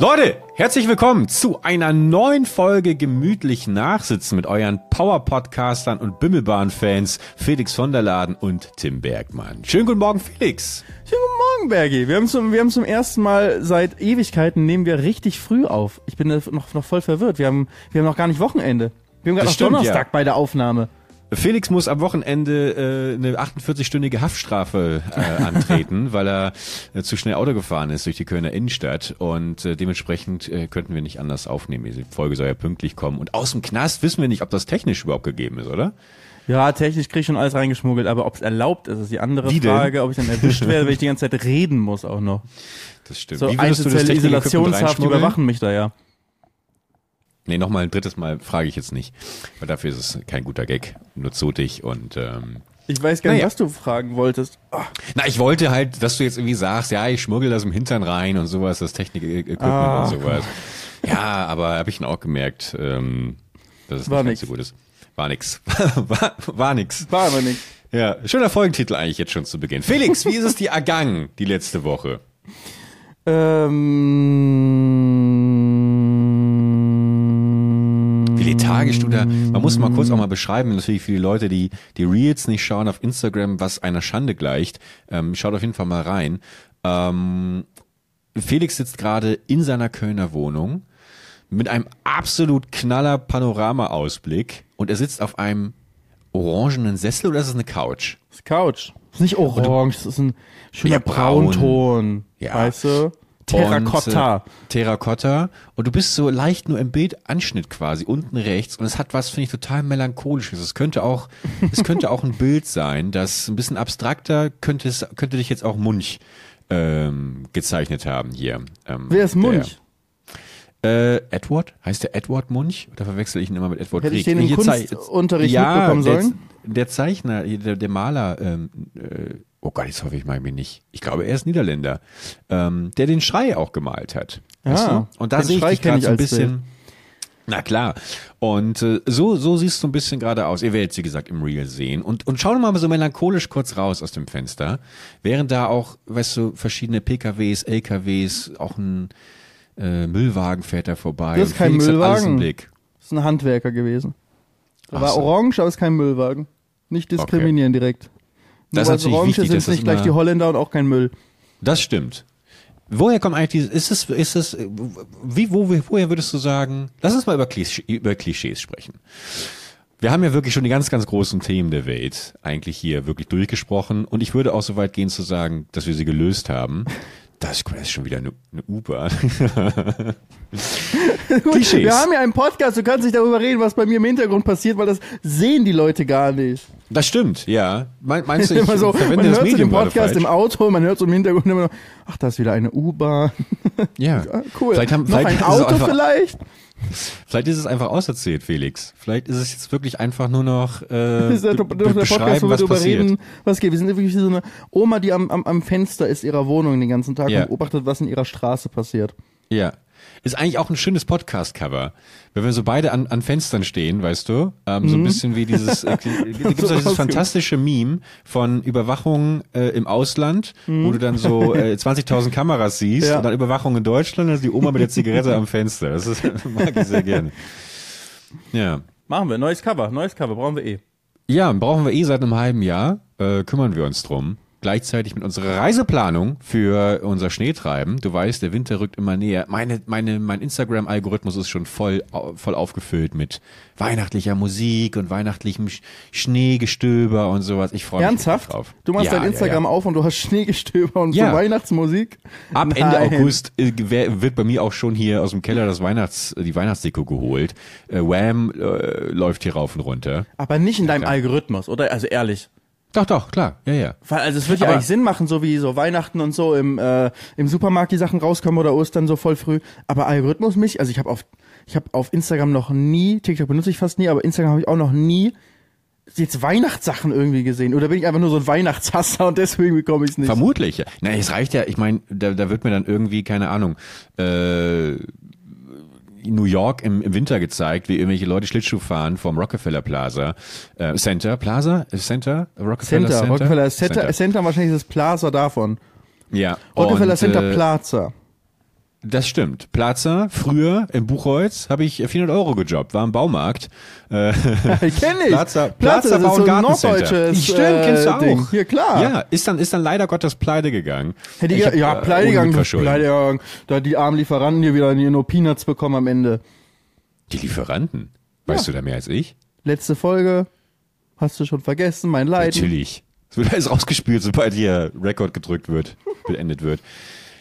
Leute, herzlich willkommen zu einer neuen Folge Gemütlich Nachsitzen mit euren Power-Podcastern und Bimmelbahn-Fans Felix von der Laden und Tim Bergmann. Schönen guten Morgen, Felix. Schönen guten Morgen, Bergi. Wir haben zum, wir haben zum ersten Mal seit Ewigkeiten nehmen wir richtig früh auf. Ich bin noch, noch voll verwirrt. Wir haben, wir haben noch gar nicht Wochenende. Wir haben gerade noch stimmt, Donnerstag ja. bei der Aufnahme. Felix muss am Wochenende äh, eine 48-stündige Haftstrafe äh, antreten, weil er äh, zu schnell Auto gefahren ist durch die Kölner Innenstadt und äh, dementsprechend äh, könnten wir nicht anders aufnehmen. Die Folge soll ja pünktlich kommen und aus dem Knast wissen wir nicht, ob das technisch überhaupt gegeben ist, oder? Ja, technisch krieg ich schon alles reingeschmuggelt, aber ob es erlaubt ist, ist die andere Wie denn? Frage. Ob ich dann erwischt werde, wenn ich die ganze Zeit reden muss auch noch. Das stimmt. So Wie würdest du das Isolationshaft überwachen mich da ja. Nee, nochmal ein drittes Mal frage ich jetzt nicht, weil dafür ist es kein guter Gag, nur zotig und ähm, Ich weiß gar nicht, Naja. was du fragen wolltest. Oh, na, ich wollte halt, dass du jetzt irgendwie sagst, ja, ich schmuggel das im Hintern rein und sowas, das Technik-Equipment Ah. und sowas. Ja, aber habe ich dann auch gemerkt, ähm, dass es War nicht nix. so gut ist. War nix. war, war nix. war aber nicht. Ja, schöner Folgentitel eigentlich jetzt schon zu Beginn. Felix, wie ist es dir ergangen die letzte Woche? Ähm, Da, man muss mal kurz auch mal beschreiben, natürlich für die Leute, die die Reels nicht schauen auf Instagram, was einer Schande gleicht, ähm, schaut auf jeden Fall mal rein. Ähm, Felix sitzt gerade in seiner Kölner Wohnung mit einem absolut knaller Panorama-Ausblick und er sitzt auf einem orangenen Sessel oder ist es eine Couch? Das ist Couch. Das ist nicht orange, das ist ein schöner Ja, braun. Braunton. Ja. Weißt du? Terrakotta. Und, äh, Terrakotta. Und du bist so leicht nur im Bildanschnitt quasi, unten rechts. Und es hat was, finde ich, total melancholisches. Es könnte auch, es könnte auch ein Bild sein, das ein bisschen abstrakter könnte es, könnte dich jetzt auch Munch, ähm, gezeichnet haben hier. Ähm, Wer ist Munch? Der, äh, Edward? Heißt der Edward Munch? Oder verwechsel ich ihn immer mit Edward Hätte ich Grieg? den im Kunstunterricht ja, mitbekommen der, sollen? Der Zeichner, hier, der, der Maler, ähm, äh, oh Gott, jetzt hoffe ich mal mir nicht. Ich glaube, er ist Niederländer, ähm, der den Schrei auch gemalt hat. Weißt Ah, du? Und da sehe ich dich gerade ich so ein bisschen. Na klar. Und äh, so, so siehst du ein bisschen gerade aus. Ihr werdet sie gesagt im Real sehen. Und, und schau mal so melancholisch kurz raus aus dem Fenster. Während da auch, weißt du, verschiedene PKWs, LKWs, auch ein äh, Müllwagen fährt da vorbei. Das ist kein im Müllwagen. Das ist ein Handwerker gewesen. Er war so. orange, aber ist kein Müllwagen. Nicht diskriminieren direkt. Nur Das ist weil es natürlich wichtig, ist, sind nicht gleich die Holländer und auch kein Müll. Das stimmt. Woher kommt eigentlich dieses, ist es, ist es, wie, wo, woher würdest du sagen, lass uns mal über, Klisch, über Klischees sprechen. Wir haben ja wirklich schon die ganz, ganz großen Themen der Welt eigentlich hier wirklich durchgesprochen und ich würde auch so weit gehen zu sagen, dass wir sie gelöst haben. Das ist, das ist schon wieder eine, eine U-Bahn. Klischees. Wir haben ja einen Podcast, du kannst nicht darüber reden, was bei mir im Hintergrund passiert, weil das sehen die Leute gar nicht. Das stimmt, ja. Mein, meinst du, ich immer so, man verwende hört das so den Podcast im Auto, man hört so im Hintergrund immer noch, ach, da ist wieder eine U-Bahn. Ja. Ah, cool. Vielleicht haben, Noch vielleicht ein ist es Auto einfach, vielleicht? Vielleicht ist es einfach auserzählt, Felix. Vielleicht ist es jetzt wirklich einfach nur noch äh, Das ist der, der, Podcast, beschreiben, wo wir was darüber passiert. reden, was geht. Wir sind wirklich wie so eine Oma, die am, am, am Fenster ist ihrer Wohnung den ganzen Tag Ja. und beobachtet, was in ihrer Straße passiert. Ja. Ist eigentlich auch ein schönes Podcast-Cover. Wenn wir so beide an, an Fenstern stehen, weißt du, ähm, so ein bisschen wie dieses, äh, gibt es So dieses fantastische Meme von Überwachung äh, im Ausland, wo du dann so äh, 20.000 Kameras siehst Ja. und dann Überwachung in Deutschland, ist die Oma mit der Zigarette am Fenster. Das ist, mag ich sehr gerne. Ja. Machen wir, neues Cover, neues Cover, brauchen wir eh. Ja, brauchen wir eh seit einem halben Jahr, äh, kümmern wir uns drum. Gleichzeitig mit unserer Reiseplanung für unser Schneetreiben. Du weißt, der Winter rückt immer näher. Meine, meine, mein Instagram-Algorithmus ist schon voll, voll aufgefüllt mit weihnachtlicher Musik und weihnachtlichem Sch- Schneegestöber und sowas. Ich freue mich Ernsthaft? drauf. Du machst Ja, dein ja, Instagram ja. auf und du hast Schneegestöber und Ja. so Weihnachtsmusik? Ab Nein. Ende August äh, wird bei mir auch schon hier aus dem Keller das Weihnachts, die Weihnachtsdeko geholt. Äh, Wham äh, läuft hier rauf und runter. Aber nicht in deinem. Algorithmus, oder? Also ehrlich. Doch, doch, klar. Ja, ja. Weil, also es wird ja Aber- eigentlich Sinn machen, so wie so Weihnachten und so im, äh, im Supermarkt die Sachen rauskommen oder Ostern so voll früh. Aber Algorithmus mich, also ich habe auf, ich habe auf Instagram noch nie, TikTok benutze ich fast nie, aber Instagram habe ich auch noch nie jetzt Weihnachtssachen irgendwie gesehen. Oder bin ich einfach nur so ein Weihnachtshasser und deswegen bekomme ich es nicht. Vermutlich. ja. Na, es reicht ja, ich meine, da, da wird mir dann irgendwie, keine Ahnung, äh, New York im, im Winter gezeigt, wie irgendwelche Leute Schlittschuh fahren vom Rockefeller Plaza. Äh, Center, Plaza? Center? Rockefeller Center, Center? Rockefeller Center, Center, wahrscheinlich das Plaza davon. Ja. Rockefeller und, Center äh, Plaza. Das stimmt. Plaza, früher im Buchholz habe ich 400 Euro gejobbt, war im Baumarkt. Äh, Kenn ich. Plaza, Plaza, das Bau ist so und ein Stimmt, kennst du äh, auch. Ding. Hier, klar. Ja, ist dann, ist dann leider Gottes pleite gegangen. Hätte Ich hab, ja, äh, pleite gegangen, pleite gegangen. Da die armen Lieferanten hier wieder nur Peanuts bekommen am Ende. Die Lieferanten. Weißt du da mehr als ich? Letzte Folge, hast du schon vergessen, mein Leiden. Natürlich. Es wird alles rausgespielt, sobald hier Rekord gedrückt wird, beendet wird.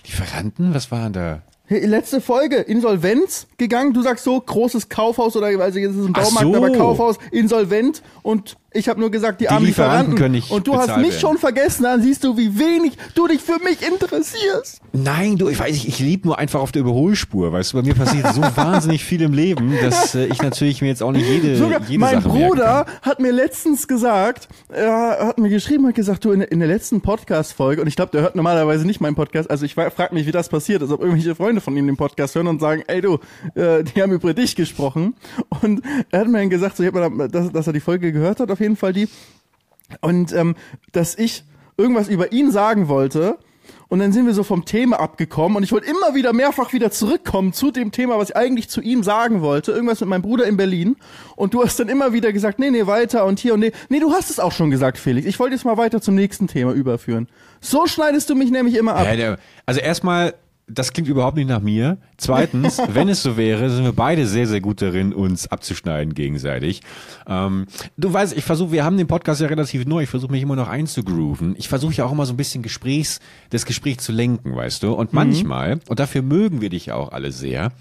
Lieferanten, was waren da? Letzte Folge, Insolvenz gegangen. Du sagst so, großes Kaufhaus oder also jetzt ist es ein Baumarkt, so. aber Kaufhaus, insolvent und ich habe nur gesagt, die, armen Lieferanten Lieferanten. können nicht und du hast mich werden. schon vergessen, dann siehst du, wie wenig du dich für mich interessierst. Nein, du, ich weiß nicht, ich lebe nur einfach auf der Überholspur, weißt du, bei mir passiert so wahnsinnig viel im Leben, dass äh, ich natürlich mir jetzt auch nicht jede, Sogar jede mein Sache Bruder hat mir letztens gesagt, er hat mir geschrieben, hat gesagt, du in, in der letzten Podcast-Folge, und ich glaube, der hört normalerweise nicht meinen Podcast, also ich frage mich, wie das passiert ist, ob irgendwelche Freunde von ihm den Podcast hören und sagen, ey du, äh, die haben über dich gesprochen. Und er hat mir dann gesagt, so, ich hab mir, dass, dass er die Folge gehört hat, auf jeden Fall die, und ähm, dass ich irgendwas über ihn sagen wollte. Und dann sind wir so vom Thema abgekommen und ich wollte immer wieder mehrfach wieder zurückkommen zu dem Thema, was ich eigentlich zu ihm sagen wollte. Irgendwas mit meinem Bruder in Berlin. Und du hast dann immer wieder gesagt, nee, nee, weiter und hier und nee. Nee, du hast es auch schon gesagt, Felix. Ich wollte jetzt mal weiter zum nächsten Thema überführen. So schneidest du mich nämlich immer ab. Ja, der, also erstmal, das klingt überhaupt nicht nach mir. Zweitens, wenn es so wäre, sind wir beide sehr, sehr gut darin, uns abzuschneiden gegenseitig. Ähm, du weißt, ich versuche, wir haben den Podcast ja relativ neu, ich versuche mich immer noch einzugrooven. Ich versuche ja auch immer so ein bisschen Gesprächs, das Gespräch zu lenken, weißt du? Und manchmal, und dafür mögen wir dich ja auch alle sehr,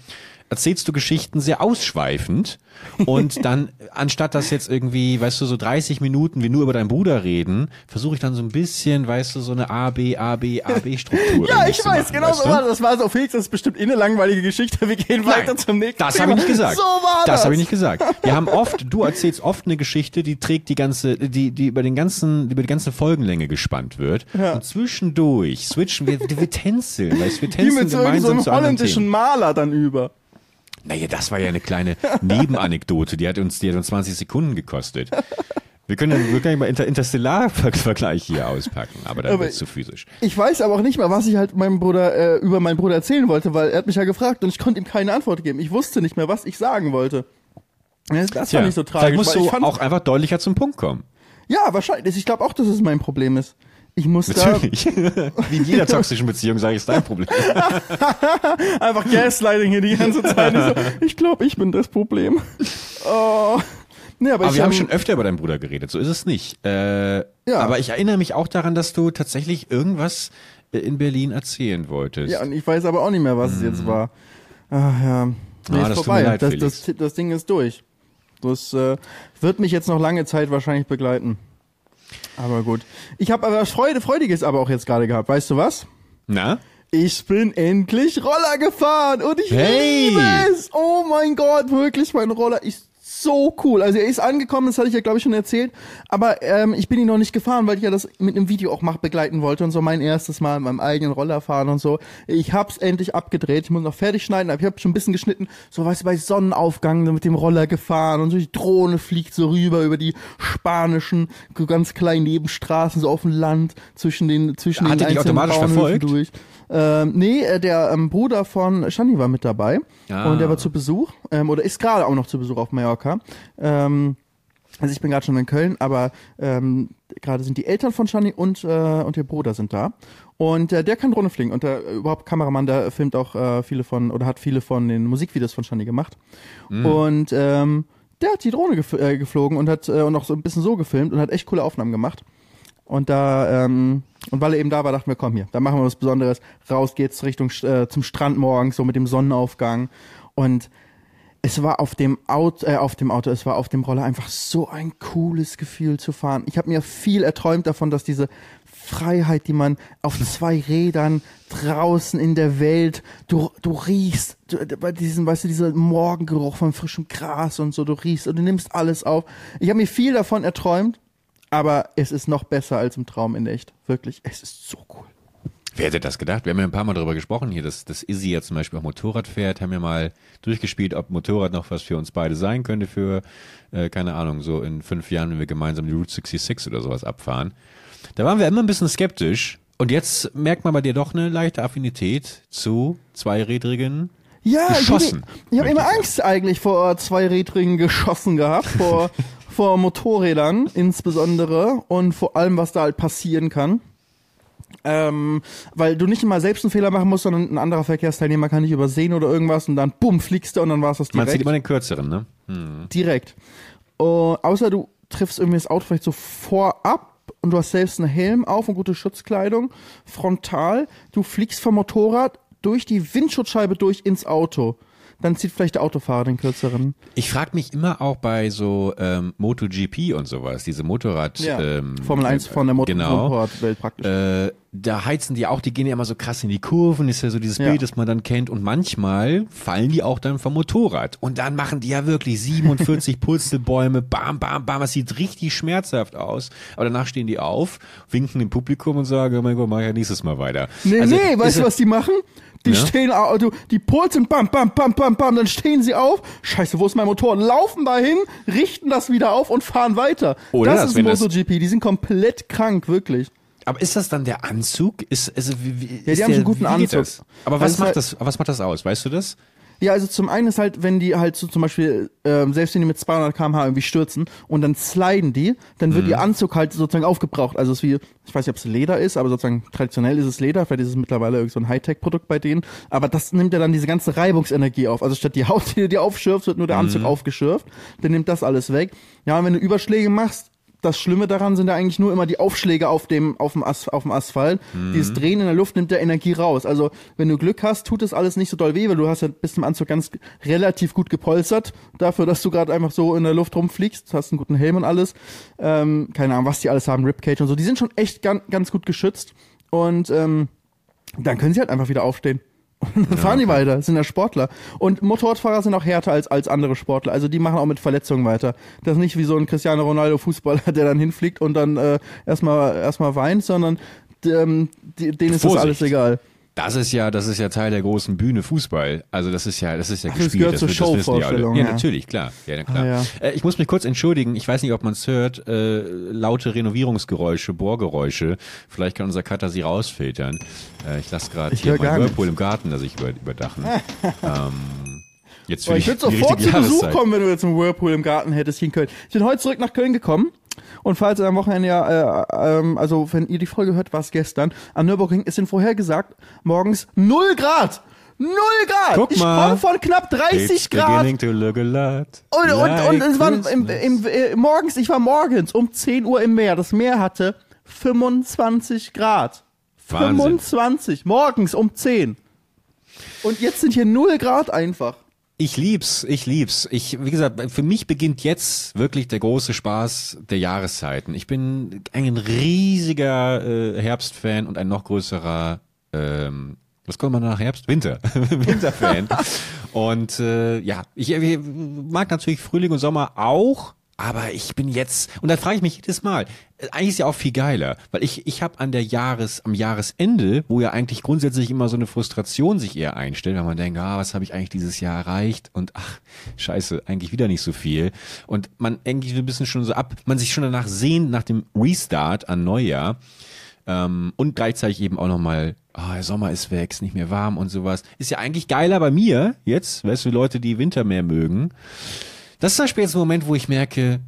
erzählst du Geschichten sehr ausschweifend und dann, anstatt dass jetzt irgendwie, weißt du, so 30 Minuten wir nur über deinen Bruder reden, versuche ich dann so ein bisschen, weißt du, so eine A, B, A, B, A, B-Struktur. Ja, ich weiß, machen, genau weißt so war das. Das war so, Felix, das ist bestimmt eh eine langweilige Geschichte. Wir gehen weiter zum nächsten Das habe ich nicht gesagt. So war das. das habe ich nicht gesagt. Wir haben oft, du erzählst oft eine Geschichte, die trägt die ganze, die, die über den ganzen, über die ganze Folgenlänge gespannt wird. Ja. Und zwischendurch switchen wir, wir tänzeln, weißt du, wir Die tänzeln mit so, so gemeinsam einem holländischen. Maler dann über. Naja, das war ja eine kleine Nebenanekdote, die hat uns, die hat uns 20 Sekunden gekostet. Wir können, wir können mal Inter Interstellar-Vergleich hier auspacken, aber dann wird's zu physisch. Ich weiß aber auch nicht mehr, was ich halt meinem Bruder äh, über meinen Bruder erzählen wollte, weil er hat mich ja gefragt und ich konnte ihm keine Antwort geben. Ich wusste nicht mehr, was ich sagen wollte. Das Tja, war nicht so tragisch. Vielleicht musst du auch einfach deutlicher zum Punkt kommen. ja, wahrscheinlich. Ich glaube auch, dass es mein Problem ist. Ich muss da Natürlich. Wie in jeder toxischen Beziehung sage ich, ist dein Problem. einfach Gaslighting hier die ganze Zeit. Ich, so, ich glaube, ich bin das Problem. Oh. Nee, aber, Aber ich wir haben schon öfter über deinen Bruder geredet, so ist es nicht. Äh, Ja. Aber ich erinnere mich auch daran, dass du tatsächlich irgendwas äh, in Berlin erzählen wolltest. Ja, und ich weiß aber auch nicht mehr, was es jetzt war. Ach ja. Nee, Ah, ist vorbei. leid, das, das, das Ding ist durch. Das äh, wird mich jetzt noch lange Zeit wahrscheinlich begleiten. Aber gut. Ich habe aber was Freude, Freudiges aber auch jetzt gerade gehabt. Weißt du was? Na? Ich bin endlich Roller gefahren und ich Hey! liebe es. Oh mein Gott, wirklich, mein Roller ist so cool. Also er ist angekommen, das hatte ich ja glaube ich schon erzählt, aber ähm, ich bin ihn noch nicht gefahren, weil ich ja das mit einem Video auch mach begleiten wollte und so mein erstes Mal mit meinem eigenen Roller fahren und so. Ich hab's endlich abgedreht, ich muss noch fertig schneiden, aber ich habe schon ein bisschen geschnitten, so weißt du, bei Sonnenaufgang mit dem Roller gefahren und so die Drohne fliegt so rüber über die spanischen ganz kleinen Nebenstraßen so auf dem Land zwischen den zwischen Hat den einzelnen automatisch Bauernhöfen verfolgt? durch. Ähm, nee, äh, der ähm, Bruder von Shani war mit dabei Ah. und der war zu Besuch ähm, oder ist gerade auch noch zu Besuch auf Mallorca. Ähm, also ich bin gerade schon in Köln, aber ähm, gerade sind die Eltern von Shani und, äh, und der Bruder sind da. Und äh, der kann Drohne fliegen und der äh, überhaupt Kameramann, der filmt auch äh, viele von oder hat viele von den Musikvideos von Shani gemacht. Und ähm, der hat die Drohne gef äh, geflogen und hat äh, und auch so ein bisschen so gefilmt und hat echt coole Aufnahmen gemacht. Und da, ähm, und weil er eben da war, dachten wir, komm hier, da machen wir was Besonderes. Raus geht's Richtung äh, zum Strand morgens, so mit dem Sonnenaufgang. Und es war auf dem Auto, äh, auf dem Auto, es war auf dem Roller einfach so ein cooles Gefühl zu fahren. Ich habe mir viel erträumt davon, dass diese Freiheit, die man auf zwei Rädern draußen in der Welt, du, du riechst, du, bei diesem, weißt du, dieser Morgengeruch von frischem Gras und so, du riechst und du nimmst alles auf. Ich habe mir viel davon erträumt, aber es ist noch besser als im Traum in echt. Wirklich, es ist so cool. Wer hätte das gedacht? Wir haben ja ein paar Mal darüber gesprochen hier, dass, dass Izzy ja zum Beispiel auch Motorrad fährt, haben ja mal durchgespielt, ob Motorrad noch was für uns beide sein könnte für, äh, keine Ahnung, so in fünf Jahren, wenn wir gemeinsam die Route 66 oder sowas abfahren. Da waren wir immer ein bisschen skeptisch, Und jetzt merkt man bei dir doch eine leichte Affinität zu zweirädrigen Ja, Geschossen, ich habe möchte immer. Angst eigentlich vor zweirädrigen Geschossen gehabt, vor, vor Motorrädern insbesondere und vor allem, was da halt passieren kann. Ähm, weil du nicht immer selbst einen Fehler machen musst, sondern ein anderer Verkehrsteilnehmer kann dich übersehen oder irgendwas und dann bumm, fliegst du und dann war es das Man direkt. zieht immer den kürzeren, ne? Hm. direkt. Uh, außer du triffst irgendwie das Auto vielleicht so vorab und du hast selbst einen Helm auf und gute Schutzkleidung, frontal, du fliegst vom Motorrad durch die Windschutzscheibe durch ins Auto. Dann zieht vielleicht der Autofahrer den kürzeren. Ich frage mich immer auch bei so ähm, MotoGP und sowas, diese Motorrad ähm, Formel 1 von der Motor genau. Motorradwelt praktisch. Äh, da heizen die auch, die gehen ja immer so krass in die Kurven, ist ja so dieses Ja. Bild, das man dann kennt. Und manchmal fallen die auch dann vom Motorrad. Und dann machen die ja wirklich 47 Purzelbäume, bam, bam, bam. Das sieht richtig schmerzhaft aus. Aber danach stehen die auf, winken dem Publikum und sagen, oh mein Gott, mach ja nächstes Mal weiter. Nee, Also, nee, weißt du, ja- was die machen? Die Ja? stehen, du, die purzeln, bam, bam, bam, bam, bam, dann stehen sie auf. Scheiße, wo ist mein Motor? Laufen dahin, richten das wieder auf und fahren weiter. Oder das das, ist MotoGP, die sind komplett krank, wirklich. Aber ist das dann der Anzug? Ist, also, wie, wie, die ist haben der, einen guten Anzug. Das? Aber Also was macht das, was macht das aus? Weißt du das? Ja, also zum einen ist halt, wenn die halt so zum Beispiel, ähm, selbst wenn die mit 200 km/h irgendwie stürzen und dann sliden die, dann wird ihr Anzug halt sozusagen aufgebraucht. Also es ist wie, ich weiß nicht, ob es Leder ist, aber sozusagen traditionell ist es Leder, vielleicht ist es mittlerweile irgend so ein Hightech-Produkt bei denen, aber das nimmt ja dann diese ganze Reibungsenergie auf. Also statt die Haut, die du dir aufschürfst, wird nur der Anzug aufgeschürft, dann nimmt das alles weg. Ja, und wenn du Überschläge machst, das Schlimme daran sind ja eigentlich nur immer die Aufschläge auf dem, auf dem, As auf dem Asphalt. Dieses Drehen in der Luft nimmt ja Energie raus. Also, wenn du Glück hast, tut das alles nicht so doll weh, weil du hast ja bis zum Anzug ganz relativ gut gepolstert. Dafür, dass du gerade einfach so in der Luft rumfliegst, hast einen guten Helm und alles. Ähm, keine Ahnung, was die alles haben, Ribcage und so. Die sind schon echt ganz, ganz gut geschützt. Und ähm, dann können sie halt einfach wieder aufstehen. Und dann fahren die weiter, sind ja Sportler. Und Motorradfahrer sind auch härter als, als andere Sportler. Also die machen auch mit Verletzungen weiter. Das ist nicht wie so ein Cristiano Ronaldo Fußballer, der dann hinfliegt und dann äh, erstmal erstmal weint, sondern ähm, die, denen ist das Vorsicht. alles egal. Das ist ja, das ist ja Teil der großen Bühne Fußball. Also das ist ja, das ist ja Ach, das gespielt. gehört zur das, die alle. Showvorstellung, Ja, ja. natürlich, klar. Ja, na klar. Ah, ja. Äh, ich muss mich kurz entschuldigen. Ich weiß nicht, ob man es hört. Äh, laute Renovierungsgeräusche, Bohrgeräusche. Vielleicht kann unser Cutter sie rausfiltern. Äh, ich lasse gerade hier mein Whirlpool im Garten, das ich über, überdachen. ähm, jetzt für ich würde sofort zu Besuch kommen, wenn du jetzt einen Whirlpool im Garten hättest hier in Köln. Ich bin heute zurück nach Köln gekommen und falls ihr am Wochenende ja, äh, ähm, also wenn ihr die Folge hört, war es gestern, an Nürburgring ist denn vorhergesagt, morgens 0 Grad! 0 Grad! Guck ich mal. komme von knapp 30 It's Grad! beginning to look a lot Und, und, und es war im, Christmas. im, äh, morgens, ich war morgens um 10 Uhr im Meer. Das Meer hatte 25 Grad. Wahnsinn. 25, morgens um 10. Und jetzt sind hier 0 Grad einfach. Ich lieb's, ich lieb's. Ich, wie gesagt, für mich beginnt jetzt wirklich der große Spaß der Jahreszeiten. Ich bin ein riesiger äh, Herbstfan und ein noch größerer, ähm, was kommt man nach Herbst? Winter, Winterfan. und äh, ja, ich, ich mag natürlich Frühling und Sommer auch. Aber ich bin jetzt, und dann frage ich mich jedes Mal, äh, eigentlich ist ja auch viel geiler, weil ich, ich habe an der Jahres, am Jahresende, wo ja eigentlich grundsätzlich immer so eine Frustration sich eher einstellt, weil man denkt, ah, was habe ich eigentlich dieses Jahr erreicht und ach, scheiße, eigentlich wieder nicht so viel. Und man eigentlich ein bisschen schon so ab, man sich schon danach sehnt, nach dem Restart an Neujahr. Ähm, und gleichzeitig eben auch nochmal, ah, der Sommer ist weg, ist nicht mehr warm und sowas. Ist ja eigentlich geiler bei mir jetzt, weißt du, Leute, die Winter mehr mögen. Das ist zum Beispiel jetzt ein Moment, wo ich merke,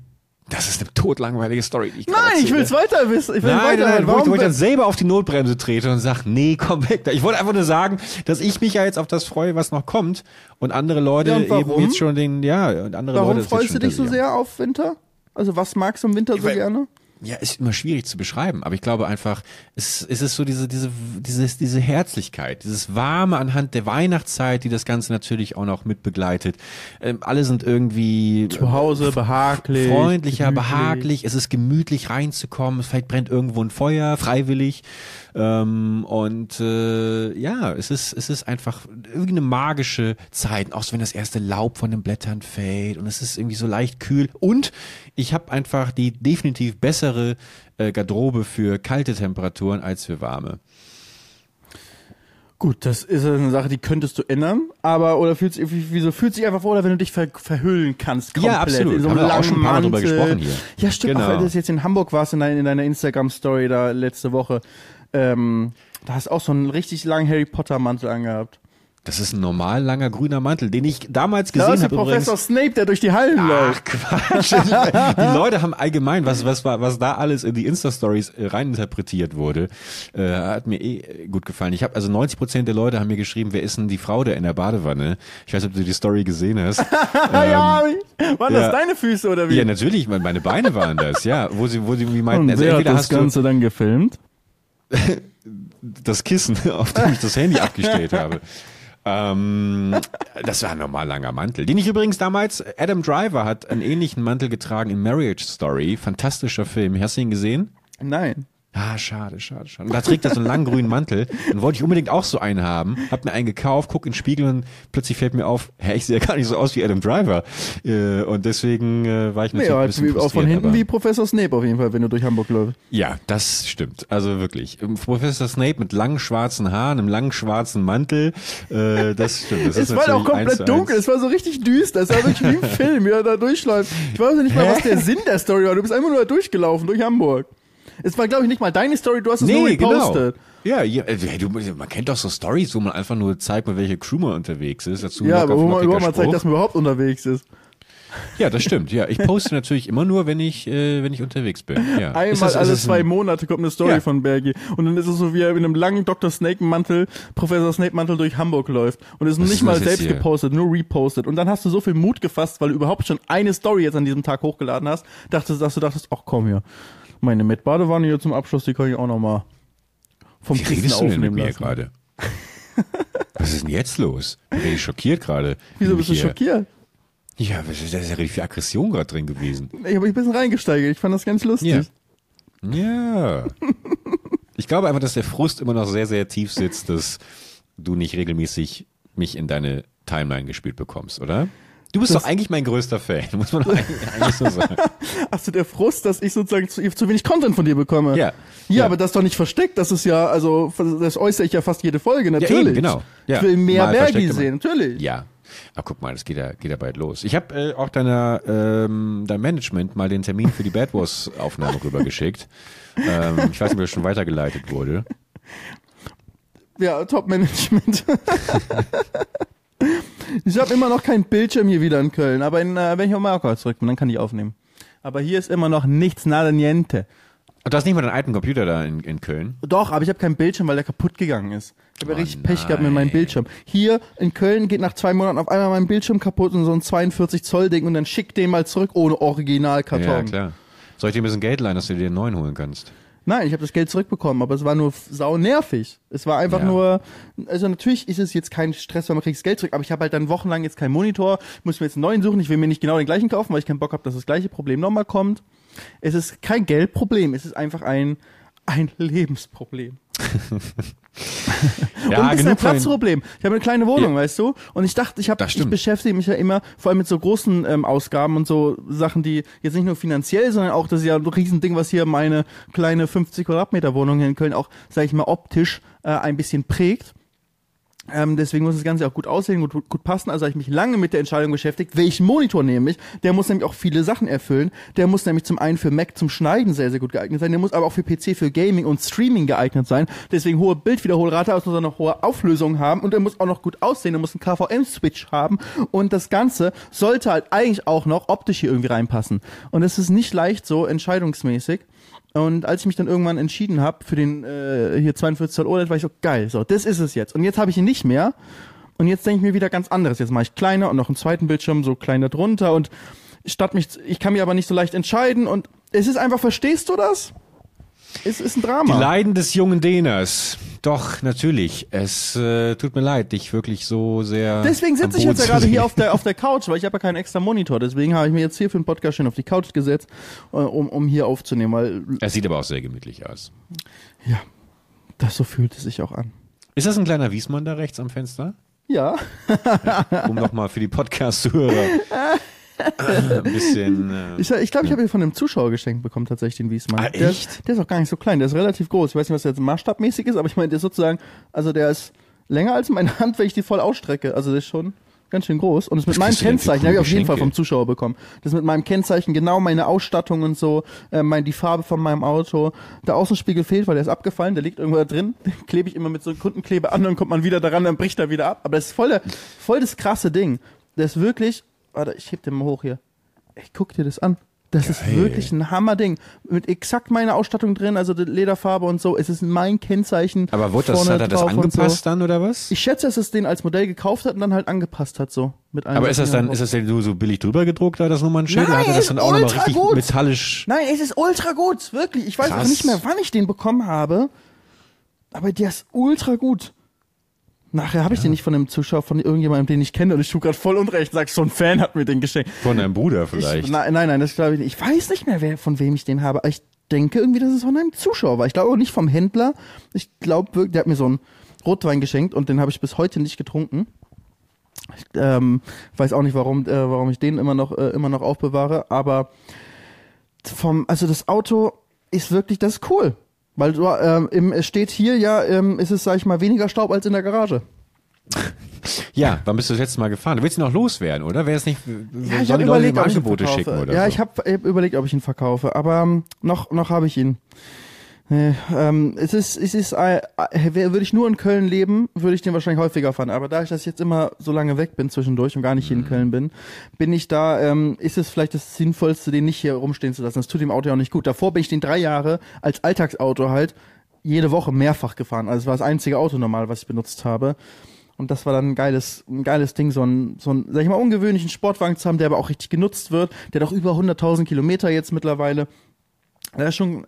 das ist eine todlangweilige Story. Die ich Nein, ich erzähle. will's weiter wissen. Ich will Nein, weiter nein, nein, wo ich, Warum wo ich dann selber auf die Notbremse trete und sage, nee, komm weg da. Ich wollte einfach nur sagen, dass ich mich ja jetzt auf das freue, was noch kommt und andere Leute Ja, und warum? eben jetzt schon den, ja, und andere warum Leute jetzt freust du dich so sehr auf Winter? Also was magst du im Winter so weil- gerne? Ja, ist immer schwierig zu beschreiben, aber ich glaube einfach, es, es ist so diese, diese, diese, diese Herzlichkeit, dieses Warme anhand der Weihnachtszeit, die das Ganze natürlich auch noch mit begleitet. Ähm, alle sind irgendwie Zu Hause, behaglich. freundlicher, gemütlich. behaglich, es ist gemütlich reinzukommen, vielleicht brennt irgendwo ein Feuer, freiwillig. Ähm, und äh, ja, es ist, es ist einfach irgendwie eine magische Zeit, auch so wenn das erste Laub von den Blättern fällt und es ist irgendwie so leicht kühl. Und ich habe einfach die definitiv bessere äh, Garderobe für kalte Temperaturen als für warme. Gut, das ist eine Sache, die könntest du ändern, aber oder fühlt sich, wie- wieso fühlt sich einfach wohler, wenn du dich ver verhüllen kannst komplett Ja, absolut. in so Haben einem wir auch schon ein paar Mal drüber Mantel. gesprochen hier. Ja, stimmt, Genau. auch weil du jetzt in Hamburg warst in deiner, in deiner Instagram Story da letzte Woche. Ähm, da hast auch so einen richtig langen Harry Potter Mantel angehabt. Das ist ein normal langer grüner Mantel, den ich damals Da gesehen ist der habe übrigens. Professor Snape, der durch die Hallen Ach läuft. Quatsch. die Leute haben allgemein, was, was, was da alles in die Insta-Stories äh, reininterpretiert wurde, äh, hat mir eh gut gefallen. Ich habe also 90 Prozent der Leute haben mir geschrieben, wer ist denn die Frau da in der Badewanne? Ich weiß nicht, ob du die Story gesehen hast. ja, ich- waren ja. das deine Füße oder wie? ja, natürlich, meine- Beine waren das, ja, wo sie, wo sie wie meinten, Und also wer hat das hast du Ganze dann gefilmt? das Kissen, auf dem ich das Handy abgestellt habe. Ähm, das war ein normal langer Mantel, den ich übrigens damals, Adam Driver hat einen ähnlichen Mantel getragen in Marriage Story, fantastischer Film. Hast du ihn gesehen? Nein. Ah, schade, schade, schade. Und da trägt er so einen langen grünen Mantel. Dann wollte ich unbedingt auch so einen haben. Hab mir einen gekauft, guck in den Spiegel und plötzlich fällt mir auf, hä, ich sehe ja gar nicht so aus wie Adam Driver. Äh, und deswegen äh, war ich natürlich ein halt bisschen auch von hinten wie Professor Snape auf jeden Fall, wenn du durch Hamburg läufst. Ja, das stimmt. Also wirklich. Professor Snape mit langen schwarzen Haaren, einem langen schwarzen Mantel. Äh, das stimmt. Das Es war auch komplett dunkel, es war so richtig düster, es war wirklich wie im Film, wie er da durchläuft. Ich weiß nicht mal, was der Sinn der Story war. Du bist einfach nur da durchgelaufen durch Hamburg. Es war, glaube ich, nicht mal deine Story, du hast es nur Nee, genau. repostet. Ja, ja äh, hey, du, man kennt doch so Stories, wo man einfach nur zeigt, mit welcher Crew man unterwegs ist. Dazu Ja, aber wo man überhaupt mal zeigt, dass man überhaupt unterwegs ist. Ja, das stimmt. Ja, ich poste natürlich immer nur, wenn ich, äh, wenn ich unterwegs bin. Ja. Ist Einmal das- ist alle ein- zwei Monate kommt eine Story Ja. von Bergi. Und dann ist es so, wie er in einem langen Dr. Snake-Mantel, Professor Snake-Mantel durch Hamburg läuft. Und ist Was nicht ist mal selbst hier? gepostet, nur repostet. Und dann hast du so viel Mut gefasst, weil du überhaupt schon eine Story jetzt an diesem Tag hochgeladen hast, dachtest, dass du dachtest, ach komm hier, meine Met-Badewanne hier zum Abschluss, die kann ich auch nochmal vom Wie Kissen redest du denn mit mir gerade? Was ist denn jetzt los? Bin ich schockiert gerade. Wieso Wie bist du schockiert? Ja, da ist ja richtig viel Aggression gerade drin gewesen. Ich habe mich ein bisschen reingesteigert, ich fand das ganz lustig. Ja. Ja. Ich glaube einfach, dass der Frust immer noch sehr, sehr tief sitzt, dass du nicht regelmäßig mich in deine Timeline gespielt bekommst, oder? Du bist Das- doch eigentlich mein größter Fan, muss man doch eigentlich, eigentlich so sagen. Achso, der Frust, dass ich sozusagen zu, zu wenig Content von dir bekomme. Ja. Ja, Ja. aber das ist doch nicht versteckt. Das ist ja, also, das äußere ich ja fast jede Folge, natürlich. eben, genau. Ja. Ich will mehr Mal Bergi sehen, natürlich. Ja. Aber guck mal, das geht ja, geht ja bald los. Ich habe äh, auch deiner, ähm, deinem Management mal den Termin für die Bad Wars Aufnahme rübergeschickt. ähm, ich weiß nicht, ob das schon weitergeleitet wurde. Ja, Top-Management. Ich habe immer noch keinen Bildschirm hier wieder in Köln, aber in, äh, wenn ich auf Mallorca zurück bin, dann kann ich aufnehmen. Aber hier ist immer noch nichts, nada niente. Und du hast nicht mal deinen alten Computer da in, in Köln? Doch, aber ich habe keinen Bildschirm, weil der kaputt gegangen ist. Ich habe ja Oh richtig Pech gehabt mit meinem nein. Bildschirm. Hier in Köln geht nach zwei Monaten auf einmal mein Bildschirm kaputt und so ein 42 Zoll Ding und dann schick den mal zurück ohne Ja, Originalkarton. klar. Soll ich dir ein bisschen Geld leihen, dass du dir einen neuen holen kannst? Nein, ich habe das Geld zurückbekommen, aber es war nur sau nervig. Es war einfach Ja. nur, also natürlich ist es jetzt kein Stress, weil man kriegt das Geld zurück, aber ich habe halt dann wochenlang jetzt keinen Monitor, muss mir jetzt einen neuen suchen, ich will mir nicht genau den gleichen kaufen, weil ich keinen Bock habe, dass das gleiche Problem nochmal kommt. Es ist kein Geldproblem, es ist einfach ein, ein Lebensproblem. und ein bisschen ein Platzproblem. Ich habe eine kleine Wohnung, Ja. weißt du? Und ich dachte, ich habe, Das ich beschäftige mich ja immer vor allem mit so großen ähm, Ausgaben und so Sachen, die jetzt nicht nur finanziell, sondern auch das ist ja ein Riesending, was hier meine kleine 50 Quadratmeter Wohnung hier in Köln auch, sage ich mal, optisch äh, ein bisschen prägt. Ähm, deswegen muss das Ganze auch gut aussehen, gut, gut passen. Also habe ich mich lange mit der Entscheidung beschäftigt, welchen Monitor nehme ich. Der muss nämlich auch viele Sachen erfüllen. Der muss nämlich zum einen für Mac zum Schneiden sehr, sehr gut geeignet sein. Der muss aber auch für PC, für Gaming und Streaming geeignet sein. Deswegen hohe Bildwiederholrate, also muss er noch hohe Auflösung haben. Und er muss auch noch gut aussehen. Er muss einen KVM-Switch haben. Und das Ganze sollte halt eigentlich auch noch optisch hier irgendwie reinpassen. Und es ist nicht leicht so entscheidungsmäßig. Und als ich mich dann irgendwann entschieden habe für den äh, hier 42 Zoll OLED, war ich so geil, so das ist es jetzt. Und jetzt habe ich ihn nicht mehr. Und jetzt denke ich mir wieder ganz anderes. Jetzt mache ich kleiner und noch einen zweiten Bildschirm so kleiner drunter und statt mich, ich kann mich aber nicht so leicht entscheiden und es ist einfach, verstehst du das? Es ist ein Die Drama. Leiden des jungen Dehners. Doch, natürlich. Es äh, tut mir leid, dich wirklich so sehr. Deswegen sitze ich jetzt ja gerade hier auf der, auf der Couch, weil ich habe ja keinen extra Monitor. Deswegen habe ich mir jetzt hier für den Podcast schön auf die Couch gesetzt, äh, um, um hier aufzunehmen, weil Es sieht aber auch sehr gemütlich aus. ja, das so fühlt es sich auch an. Ist das ein kleiner Wiesmann da rechts am Fenster? Ja. Um nochmal für die Podcast-Zuhörer ein bisschen. Äh, Ich, ich glaube, ich habe ihn von einem Zuschauer geschenkt bekommen, tatsächlich, den Wiesmann. Ah, der, echt? ist- der ist auch gar nicht so klein, der ist relativ groß. Ich weiß nicht, was der jetzt maßstabmäßig ist, aber ich meine, der ist sozusagen, also der ist länger als meine Hand, wenn ich die voll ausstrecke. Also der ist schon, ganz schön groß. Und ist mit meinem Kennzeichen, habe ich auf jeden Fall vom Zuschauer bekommen. Das ist mit meinem Kennzeichen, genau meine Ausstattung und so, äh, mein, die Farbe von meinem Auto. Der Außenspiegel fehlt, weil der ist abgefallen, der liegt irgendwo da drin. Den klebe ich immer mit so einem Kundenkleber an, dann kommt man wieder daran, dann bricht er wieder ab. Aber das ist voll, der, voll das krasse Ding. Das ist wirklich, warte, ich heb den mal hoch hier. Ich guck dir das an. Das ist Geil. wirklich ein Hammerding. Mit exakt meiner Ausstattung drin, also die Lederfarbe und so. Es ist mein Kennzeichen. Aber wurde das, hat er das angepasst So. dann oder was? Ich schätze, dass es den als Modell gekauft hat und dann halt angepasst hat, so. Mit Aber ist das dann, ist das denn so, so billig drüber gedruckt, da das Nummernschild? oder Nein, hat er das ist dann auch nochmal richtig gut. metallisch? Nein, es ist ultra gut, wirklich. Ich weiß auch Krass. nicht mehr, wann ich den bekommen habe. Aber der ist ultra gut. Nachher habe ich den nicht von einem Zuschauer, von irgendjemandem, den ich kenne, und ich tue gerade voll unrecht, sagst, so ein Fan hat mir den geschenkt. Von deinem Bruder Ich, vielleicht. nein, nein, nein, das glaube ich nicht. Ich weiß nicht mehr, wer, von wem ich den habe. Aber ich denke irgendwie, dass es von einem Zuschauer war. Ich glaube auch nicht vom Händler. Ich glaube wirklich, der hat mir so einen Rotwein geschenkt und den habe ich bis heute nicht getrunken. Ich ähm, weiß auch nicht, warum, äh, warum ich den immer noch, äh, immer noch aufbewahre. Aber vom, also das Auto ist wirklich, das ist cool. Weil du, ähm, im, es steht hier ja, ähm, ist es, sag ich mal, weniger Staub als in der Garage. Ja, wann bist du das letzte Mal gefahren? Du willst ihn noch loswerden, oder? Wäre es nicht, Ja, ich habe überlegt, ob ich ihn Angebote verkaufe. schicken oder ja, so? ich habe hab überlegt, ob ich ihn verkaufe, aber ähm, noch noch habe ich ihn. Nee, ähm, es ist es ist äh, äh, würde ich nur in Köln leben, würde ich den wahrscheinlich häufiger fahren. Aber da ich das jetzt immer so lange weg bin zwischendurch und gar nicht hier Mhm. in Köln bin, bin ich da. Ähm, ist es vielleicht das Sinnvollste, den nicht hier rumstehen zu lassen? Das tut dem Auto ja auch nicht gut. Davor bin ich den drei Jahre als Alltagsauto halt jede Woche mehrfach gefahren. Also es war das einzige Auto normal, was ich benutzt habe. Und das war dann ein geiles, ein geiles Ding, so ein, so ein, sag ich mal, ungewöhnlichen Sportwagen zu haben, der aber auch richtig genutzt wird. Der auch über 100.000 Kilometer jetzt mittlerweile. Der ist schon,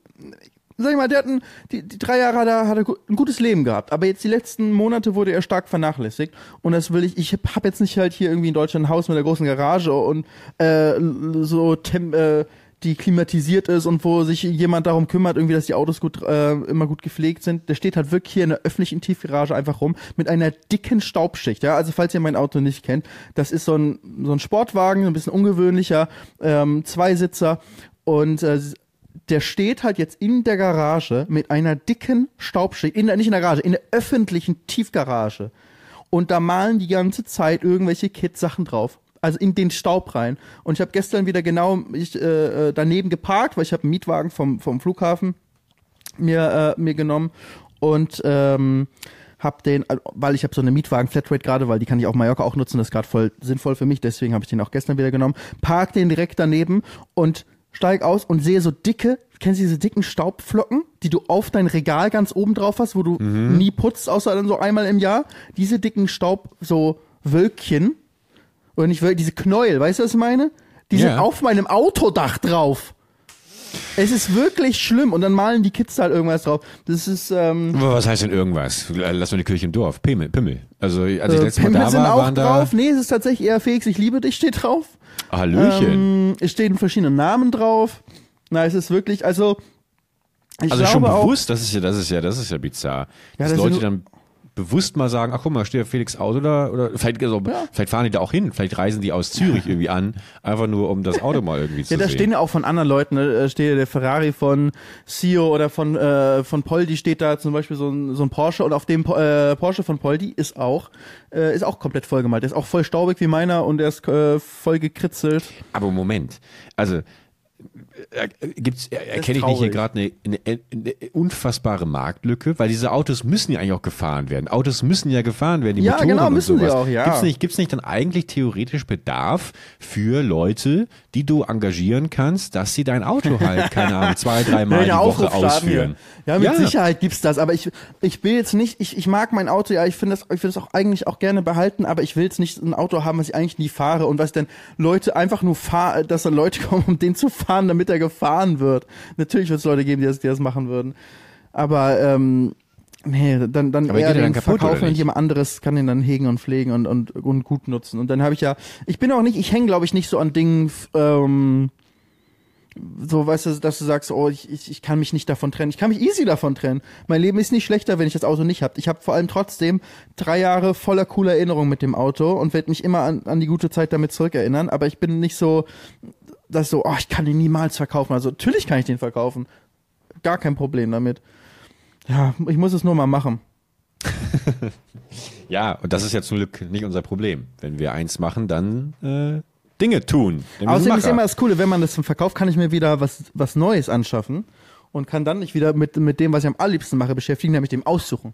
sag ich mal, der hat ein, die, die drei Jahre er, hat er ein gutes Leben gehabt. Aber jetzt die letzten Monate wurde er stark vernachlässigt. Und das will ich, ich hab jetzt nicht halt hier irgendwie in Deutschland ein Haus mit einer großen Garage und äh, so tem, äh, die klimatisiert ist und wo sich jemand darum kümmert, irgendwie, dass die Autos gut äh, immer gut gepflegt sind. Der steht halt wirklich hier in der öffentlichen Tiefgarage einfach rum mit einer dicken Staubschicht. Ja, also falls ihr mein Auto nicht kennt, das ist so ein so ein Sportwagen, ein bisschen ungewöhnlicher, ähm, Zweisitzer und äh, der steht halt jetzt in der Garage mit einer dicken Staubschicht, in der, nicht in der Garage, in der öffentlichen Tiefgarage. Und da malen die ganze Zeit irgendwelche Kids-Sachen drauf. Also in den Staub rein. Und ich habe gestern wieder genau ich, äh, äh, daneben geparkt, weil ich habe einen Mietwagen vom, vom Flughafen mir, äh, mir genommen und ähm, hab den, weil ich habe so eine Mietwagen Flatrate gerade, weil die kann ich auf Mallorca auch nutzen, das ist gerade voll sinnvoll für mich, deswegen habe ich den auch gestern wieder genommen. Park den direkt daneben und steig aus und sehe so dicke, kennst du diese dicken Staubflocken, die du auf dein Regal ganz oben drauf hast, wo du nie putzt, außer dann so einmal im Jahr? Diese dicken Staub, so Wölkchen, oder nicht Wölkchen, diese Knäuel, weißt du, was ich meine? Die sind Ja. auf meinem Autodach drauf. Es ist wirklich schlimm und dann malen die Kids halt irgendwas drauf. Das ist ähm, Was heißt denn irgendwas? Lass mal die Kirche im Dorf. Pimmel, Pimmel. Also, als ich äh, letztes Mal Pimmel da sind war, auch waren da drauf. Nee, es ist tatsächlich eher Felix, ich liebe dich steht drauf. Hallöchen. Ähm, es stehen verschiedene Namen drauf. Na, es ist wirklich, also ich also schon glaube auch, bewusst, das ist ja, das ist ja, das ist ja bizarr. dass das Leute dann bewusst mal sagen, ach guck mal, steht ja Felix Auto da, oder vielleicht, also, Ja. vielleicht fahren die da auch hin, vielleicht reisen die aus Zürich irgendwie an, einfach nur um das Auto mal irgendwie zu ja, da sehen. stehen ja auch von anderen Leuten, ne? da steht ja der Ferrari von Sio oder von äh, von Poldi steht da zum Beispiel so ein, so ein Porsche und auf dem äh, Porsche von Poldi ist auch äh, ist auch komplett vollgemalt. Der ist auch voll staubig wie meiner und der ist äh, voll gekritzelt. Aber Moment, also äh, gibt's, äh, erkenne ich nicht hier gerade eine, eine, eine unfassbare Marktlücke, weil diese Autos müssen ja eigentlich auch gefahren werden. Autos müssen ja gefahren werden, die Ja, Motoren genau, und müssen sie sowas. auch, ja. Gibt's nicht, gibt's nicht dann eigentlich theoretisch Bedarf für Leute, die du engagieren kannst, dass sie dein Auto halt, keine Ahnung, zwei, dreimal die Woche ausführen? Ja, mit Sicherheit gibt's das, aber ich, ich will jetzt nicht, ich, ich mag mein Auto, ja, ich finde das, ich will das auch eigentlich auch gerne behalten, aber ich will jetzt nicht ein Auto haben, was ich eigentlich nie fahre und was denn Leute einfach nur fahren, dass dann Leute kommen, um den zu fahren, damit er gefahren wird. Natürlich wird es Leute geben, die das, die das machen würden. Aber, ähm, Nee, dann, dann Aber eher den kaputt, oder verkaufen und jemand anderes kann den dann hegen und pflegen und, und, und gut nutzen. Und dann habe ich ja, ich bin auch nicht, ich hänge glaube ich nicht so an Dingen, ähm, so, weißt du, dass du sagst, oh, ich, ich, ich kann mich nicht davon trennen. Ich kann mich easy davon trennen. Mein Leben ist nicht schlechter, wenn ich das Auto nicht habe. Ich habe vor allem trotzdem drei Jahre voller cooler Erinnerungen mit dem Auto und werde mich immer an, an die gute Zeit damit zurückerinnern. Aber ich bin nicht so, dass so, oh, ich kann den niemals verkaufen. Also natürlich kann ich den verkaufen. Gar kein Problem damit. Ja, ich muss es nur mal machen. Ja, und das ist ja zum Glück nicht unser Problem. Wenn wir eins machen, dann äh, Dinge tun. Außerdem ist immer das Coole, wenn man das zum Verkauf, kann ich mir wieder was, was Neues anschaffen und kann dann nicht wieder mit, mit dem, was ich am allerliebsten mache, beschäftigen, nämlich dem Aussuchen.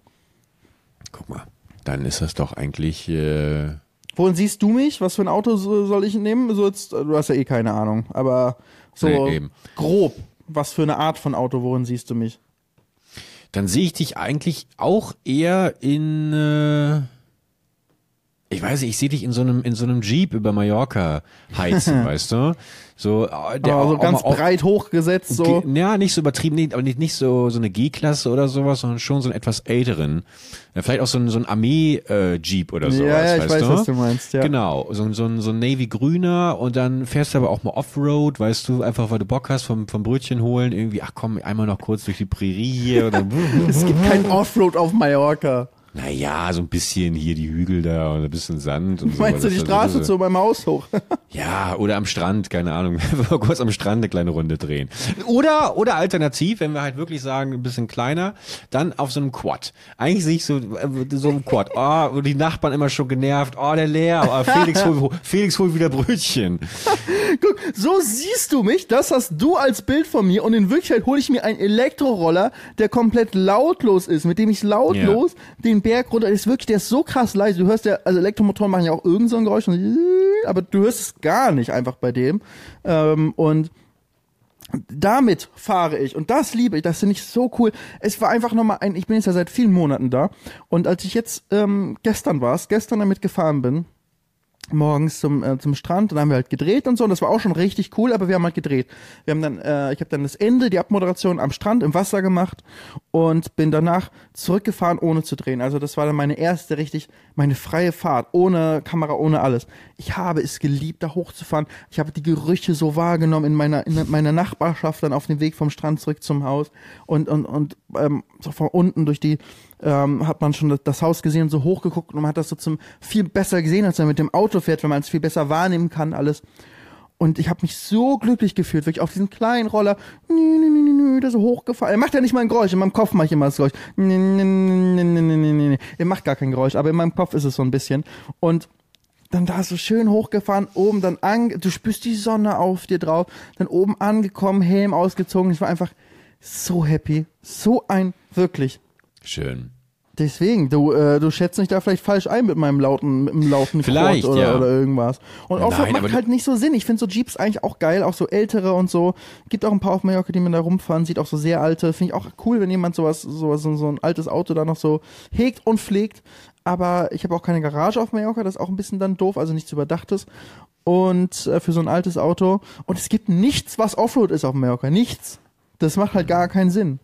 Guck mal, dann ist das doch eigentlich. Äh, Wohin siehst du mich? Was für ein Auto so- soll ich nehmen? So jetzt, du hast ja eh keine Ahnung, aber so Nee, eben. grob. Was für eine Art von Auto, worin siehst du mich? dann sehe ich dich eigentlich auch eher in. Äh, ich weiß nicht, ich sehe dich in so einem in so einem Jeep über Mallorca heizen, weißt du? So, äh, der aber auch, so auch ganz auf- breit hochgesetzt, so. Ja, nicht so übertrieben, nee, aber nicht, nicht so, so eine G-Klasse oder sowas, sondern schon so einen etwas älteren. Ja, vielleicht auch so ein, so ein Armee-Jeep oder sowas. Ja, ja, ich weißt weiß, du? was du meinst, ja. Genau, so, ein- so, ein- so ein Navy-grüner und dann fährst du aber auch mal Offroad, weißt du, einfach weil du Bock hast vom, vom Brötchen holen, irgendwie, ach komm, einmal noch kurz durch die Prärie hier oder Es gibt kein Offroad auf Mallorca. Naja, so ein bisschen hier die Hügel da und ein bisschen Sand und so. Meinst du Das die Straße so, zu meinem Haus hoch? Ja, oder am Strand, keine Ahnung, kurz am Strand eine kleine Runde drehen. Oder, oder alternativ, wenn wir halt wirklich sagen, ein bisschen kleiner, dann auf so einem Quad. Eigentlich sehe ich so, äh, so ein Quad. Oh, die Nachbarn immer schon genervt. Oh, der leer. Oh, Felix, hol, Felix holt wieder Brötchen. Guck, so siehst du mich, das hast du als Bild von mir und in Wirklichkeit hole ich mir einen Elektroroller, der komplett lautlos ist, mit dem ich lautlos den Berg runter, ist wirklich, der ist so krass leise, du hörst ja, also Elektromotoren machen ja auch irgend so ein Geräusch, aber du hörst es gar nicht einfach bei dem. Ähm, und damit fahre ich. Und das liebe ich, das finde ich so cool. Es war einfach nochmal ein, ich bin jetzt ja seit vielen Monaten da. Und als ich jetzt ähm, gestern war es, gestern damit gefahren bin, morgens zum, äh, zum Strand dann haben wir halt gedreht und so. Und das war auch schon richtig cool, aber wir haben halt gedreht. Wir haben dann, äh, ich habe dann das Ende, die Abmoderation am Strand im Wasser gemacht und bin danach zurückgefahren, ohne zu drehen. Also das war dann meine erste richtig, meine freie Fahrt, ohne Kamera, ohne alles. Ich habe es geliebt, da hochzufahren. Ich habe die Gerüche so wahrgenommen in meiner, in meiner Nachbarschaft, dann auf dem Weg vom Strand zurück zum Haus und, und, und ähm, so von unten durch die ähm, hat man schon das, Haus gesehen, so hochgeguckt und man hat das so zum viel besser gesehen, als man mit dem Auto fährt, wenn man es viel besser wahrnehmen kann, alles. Und ich habe mich so glücklich gefühlt, wirklich auf diesen kleinen Roller, nü, nü, nü, nü, der so hochgefahren. Er macht ja nicht mal ein Geräusch, in meinem Kopf mache ich immer das Geräusch. Nü, nü, nü, nü, nü, nü. Er macht gar kein Geräusch, aber in meinem Kopf ist es so ein bisschen. Und dann da so schön hochgefahren, oben dann an, du spürst die Sonne auf dir drauf, dann oben angekommen, Helm ausgezogen. Ich war einfach so happy, so ein wirklich Schön. Deswegen, du, äh, du schätzt mich da vielleicht falsch ein mit meinem lauten, mit dem lauten Vielleicht, oder, ja. oder irgendwas. Und Nein, Offroad aber macht halt nicht so Sinn. Ich finde so Jeeps eigentlich auch geil, auch so ältere und so. Gibt auch ein paar auf Mallorca, die mir da rumfahren, sieht auch so sehr alte. Finde ich auch cool, wenn jemand sowas, sowas, so so ein altes Auto da noch so hegt und pflegt. Aber ich habe auch keine Garage auf Mallorca, das ist auch ein bisschen dann doof, also nichts Überdachtes. Und äh, für so ein altes Auto. Und es gibt nichts, was Offroad ist auf Mallorca. Nichts. Das macht halt gar keinen Sinn.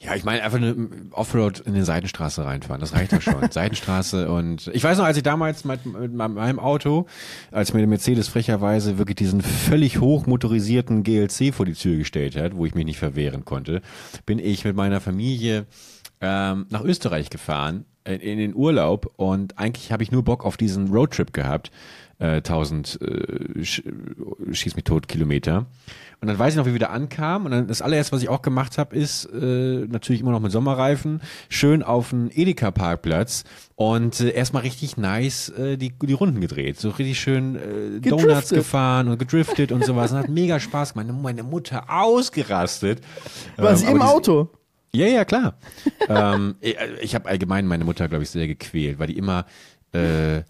Ja, ich meine einfach eine Offroad in eine Seitenstraße reinfahren, das reicht ja schon. Seitenstraße und ich weiß noch, als ich damals mit, mit meinem Auto, als mir der Mercedes frecherweise wirklich diesen völlig hochmotorisierten GLC vor die Tür gestellt hat, wo ich mich nicht verwehren konnte, bin ich mit meiner Familie ähm, nach Österreich gefahren in, in den Urlaub und eigentlich habe ich nur Bock auf diesen Roadtrip gehabt, äh, 1000 äh, sch, schieß mich tot Kilometer. Und dann weiß ich noch, wie wir da ankamen. Und dann das allererste, was ich auch gemacht habe, ist äh, natürlich immer noch mit Sommerreifen, schön auf den Edeka-Parkplatz und äh, erstmal richtig nice äh, die, die Runden gedreht. So richtig schön äh, Donuts Gedriftet. gefahren und gedriftet und sowas. Und hat mega Spaß gemacht. Meine Mutter ausgerastet. Was Ähm, im aber die- Auto. ja, ja, klar. ähm, ich ich habe allgemein meine Mutter, glaube ich, sehr gequält, weil die immer äh, äh, äh,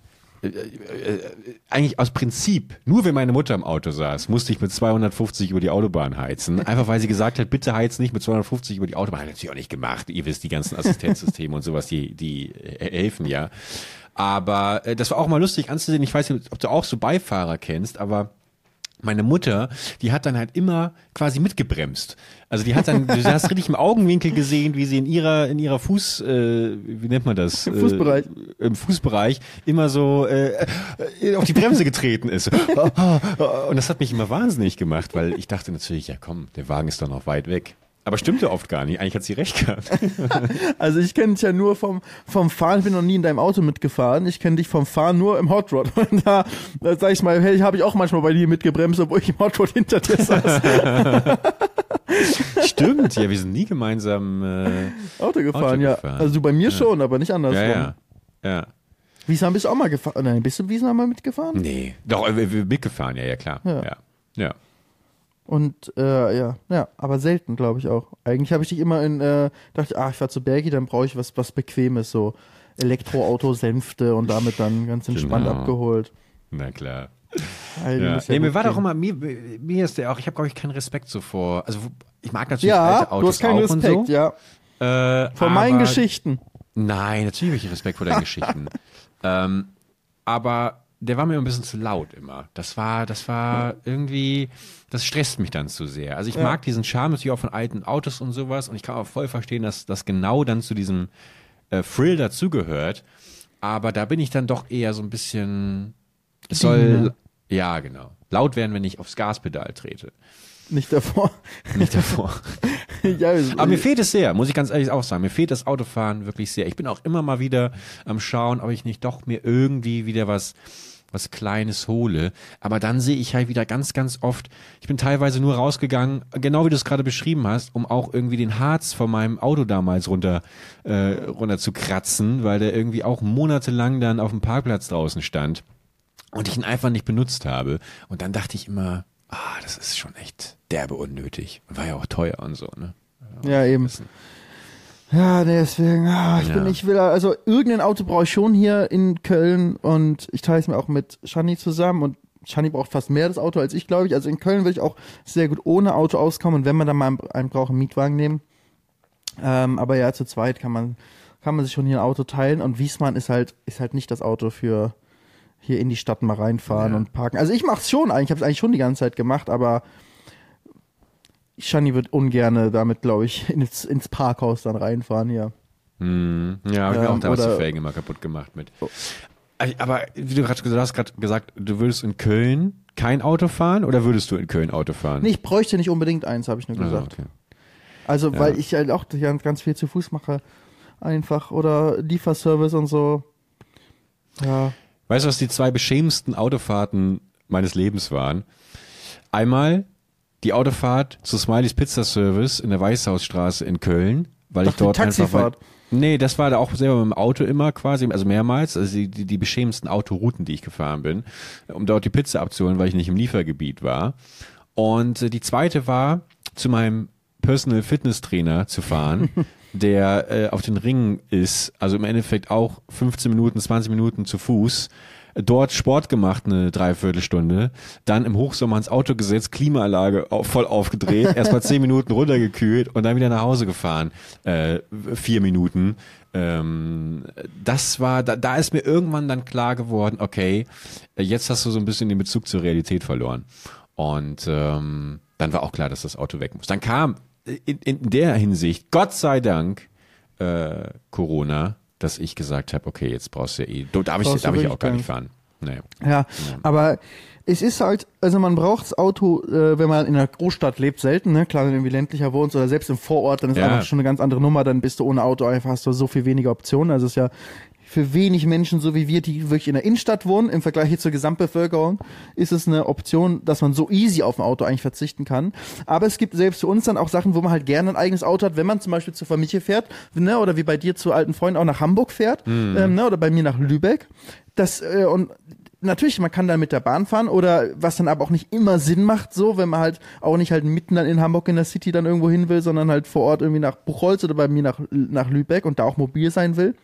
eigentlich aus Prinzip, nur wenn meine Mutter im Auto saß, musste ich mit 250 über die Autobahn heizen. Einfach weil sie gesagt hat, bitte heiz nicht mit 250 über die Autobahn. Hat natürlich auch nicht gemacht. Ihr wisst, die ganzen Assistenzsysteme und sowas, die, die äh, helfen ja. Aber äh, das war auch mal lustig anzusehen. Ich weiß nicht, ob du auch so Beifahrer kennst, aber meine Mutter, die hat dann halt immer quasi mitgebremst. Also die hat dann, du hast richtig im Augenwinkel gesehen, wie sie in ihrer, in ihrer Fuß, äh, wie nennt man das? Fußbereich. Äh, Im Fußbereich immer so äh, auf die Bremse getreten ist. Und das hat mich immer wahnsinnig gemacht, weil ich dachte natürlich, ja komm, der Wagen ist doch noch weit weg. Aber stimmte oft gar nicht. Eigentlich hat sie recht gehabt. Also ich kenne dich ja nur vom, vom Fahren, ich bin noch nie in deinem Auto mitgefahren. Ich kenne dich vom Fahren nur im Hot Rod. Und da, da sag ich mal, hey, habe ich auch manchmal bei dir mitgebremst, obwohl ich im Hot Rod hinter dir saß, Stimmt, ja, wir sind nie gemeinsam. Äh, Auto gefahren, Auto ja. gefahren. Also du bei mir schon, aber nicht andersrum. ja, ja. Ja. Wiesbaden bist du auch mal gefahren? Nein, bist du Wiesbaden mal mitgefahren? Nee. Doch, äh, wir, wir mitgefahren, ja, ja, klar. Ja. Ja. Ja. Und äh, ja, ja, aber selten, glaube ich auch. Eigentlich habe ich dich immer in, äh, dachte, ah, ich fahr zu Bergi, dann brauche ich was, was Bequemes, so Elektroauto, Sänfte und damit dann ganz entspannt Genau. abgeholt. Na klar. Die Ja. muss Nee, mir war doch immer, mir, mir ist der auch, ich habe, glaube ich, keinen Respekt so vor. Also, ich mag natürlich Ja, alte Autos du hast keinen auch Respekt, und so. ja. Äh, Vor meinen Geschichten. Nein, natürlich habe ich Respekt vor deinen Geschichten. Ähm, aber der war mir ein bisschen zu laut immer. Das war, das war irgendwie, das stresst mich dann zu sehr. Also ich Ja. mag diesen Charme natürlich auch von alten Autos und sowas und ich kann auch voll verstehen, dass das genau dann zu diesem äh, Thrill dazugehört. Aber da bin ich dann doch eher so ein bisschen, es soll, ja genau, laut werden, wenn ich aufs Gaspedal trete. Nicht davor. Nicht davor. ja, Aber mir fehlt es sehr, muss ich ganz ehrlich auch sagen. Mir fehlt das Autofahren wirklich sehr. Ich bin auch immer mal wieder am Schauen, ob ich nicht doch mir irgendwie wieder was was Kleines hole. Aber dann sehe ich halt wieder ganz, ganz oft, ich bin teilweise nur rausgegangen, genau wie du es gerade beschrieben hast, um auch irgendwie den Harz von meinem Auto damals runter, äh, runter zu kratzen, weil der irgendwie auch monatelang dann auf dem Parkplatz draußen stand und ich ihn einfach nicht benutzt habe. Und dann dachte ich immer, ah, das ist schon echt derbe unnötig. Und war ja auch teuer und so, ne? ja, eben. Ja, deswegen, ah, ich bin, Ja. ich will, also irgendein Auto brauche ich schon hier in Köln und ich teile es mir auch mit Shani zusammen und Shani braucht fast mehr das Auto als ich, glaube ich. Also in Köln will ich auch sehr gut ohne Auto auskommen und wenn man dann mal einen, braucht, einen Mietwagen nehmen. Ähm, aber ja, zu zweit kann man, kann man sich schon hier ein Auto teilen und Wiesmann ist halt, ist halt nicht das Auto für hier in die Stadt mal reinfahren Ja. und parken. Also ich mach's schon eigentlich, ich habe es eigentlich schon die ganze Zeit gemacht, aber Shani wird ungerne damit, glaube ich, ins, ins Parkhaus dann reinfahren hier. Hm, ja, habe ich mir Ähm, auch damals die Felgen immer kaputt gemacht mit. Aber wie du gerade gesagt hast, gerade gesagt, du würdest in Köln kein Auto fahren oder würdest du in Köln Auto fahren? Nee, ich bräuchte nicht unbedingt eins, habe ich nur Ah, gesagt. okay. Also, Ja. weil ich halt auch ganz ganz viel zu Fuß mache. Einfach. Oder Lieferservice und so. Ja. Weißt du, was die zwei beschämendsten Autofahrten meines Lebens waren? Einmal die Autofahrt zu Smileys Pizza Service in der Weißhausstraße in Köln, weil Doch, ich die dort einfach Taxifahrt. Nee, das war da auch selber mit dem Auto immer quasi, also mehrmals, also die, die, die beschämendsten Autorouten, die ich gefahren bin, um dort die Pizza abzuholen, weil ich nicht im Liefergebiet war. Und äh, die zweite war, zu meinem Personal Fitness Trainer zu fahren, der äh, auf den Ringen ist, also im Endeffekt auch 15 Minuten, 20 Minuten zu Fuß, dort Sport gemacht eine Dreiviertelstunde, dann im Hochsommer ins Auto gesetzt, Klimaanlage voll aufgedreht, erstmal 10 Minuten runtergekühlt und dann wieder nach Hause gefahren, äh, vier Minuten. Ähm, das war, da, da ist mir irgendwann dann klar geworden, okay, jetzt hast du so ein bisschen den Bezug zur Realität verloren. Und ähm, dann war auch klar, dass das Auto weg muss. Dann kam in, in der Hinsicht, Gott sei Dank, äh, Corona, dass ich gesagt habe, okay, jetzt brauchst du ja eh, du, darf ich, darf ich auch gar nicht fahren. Nee. Ja, aber es ist halt, also man braucht das Auto, äh, wenn man in einer Großstadt lebt, selten, ne? Klar, wenn du irgendwie ländlicher wohnst oder selbst im Vorort, dann ist Ja. einfach schon eine ganz andere Nummer, dann bist du ohne Auto einfach, hast du so viel weniger Optionen. Also es ist ja für wenig Menschen, so wie wir, die wirklich in der Innenstadt wohnen, im Vergleich hier zur Gesamtbevölkerung, ist es eine Option, dass man so easy auf ein Auto eigentlich verzichten kann. Aber es gibt selbst für uns dann auch Sachen, wo man halt gerne ein eigenes Auto hat, wenn man zum Beispiel zur Familie fährt, ne, oder wie bei dir zu alten Freunden auch nach Hamburg fährt, ähm, ne, oder bei mir nach Lübeck. Das, äh, und natürlich, man kann dann mit der Bahn fahren oder was dann aber auch nicht immer Sinn macht, so, wenn man halt auch nicht halt mitten dann in Hamburg in der City dann irgendwo hin will, sondern halt vor Ort irgendwie nach Buchholz oder bei mir nach, nach Lübeck und da auch mobil sein will.